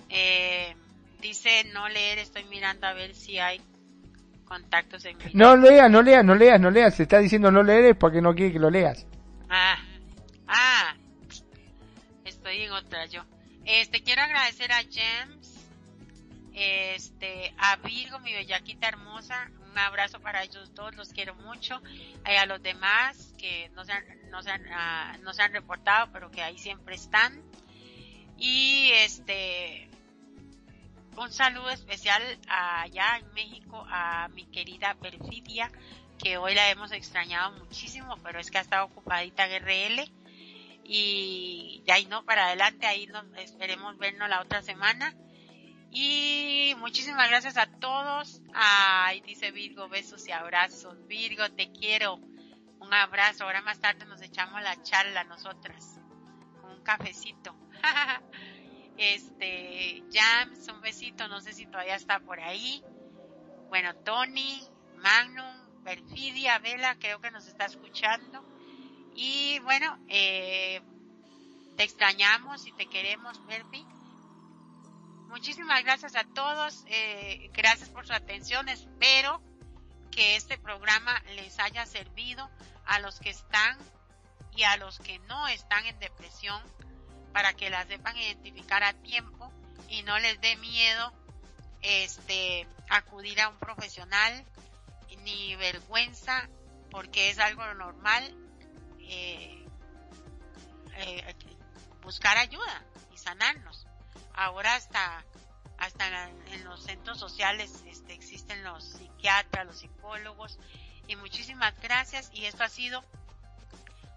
Eh, dice no leer, estoy mirando a ver si hay contactos en No leas, no leas, no leas, no leas. Se está diciendo no leer porque no quiere que lo leas. Ah, ah. Estoy en otra yo. Este, quiero agradecer a James, este, a Virgo, mi bellaquita hermosa. Un abrazo para ellos dos, los quiero mucho. Y a los demás que no se han, no se han, ah, no se han reportado, pero que ahí siempre están. Y este, un saludo especial allá en México a mi querida Perfidia, que hoy la hemos extrañado muchísimo, pero es que ha estado ocupadita en RL. Y de ahí no para adelante, ahí nos, esperemos vernos la otra semana. Y muchísimas gracias a todos. Ay, dice Virgo, besos y abrazos. Virgo, te quiero. Un abrazo. Ahora más tarde nos echamos la charla nosotras. Con un cafecito. este, Jams, un besito. No sé si todavía está por ahí. Bueno, Tony, Magnum, Perfidia, Vela, creo que nos está escuchando. Y bueno, eh, te extrañamos y te queremos, Perfi. Muchísimas gracias a todos. Eh, gracias por su atención. Espero que este programa les haya servido a los que están y a los que no están en depresión para que la sepan identificar a tiempo y no les dé miedo este acudir a un profesional ni vergüenza porque es algo normal eh, eh, buscar ayuda y sanarnos. Ahora hasta hasta en los centros sociales este, existen los psiquiatras, los psicólogos y muchísimas gracias y esto ha sido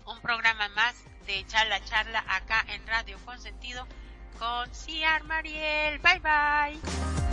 un programa más de charla charla acá en Radio Consentido con Ciar Mariel. Bye bye.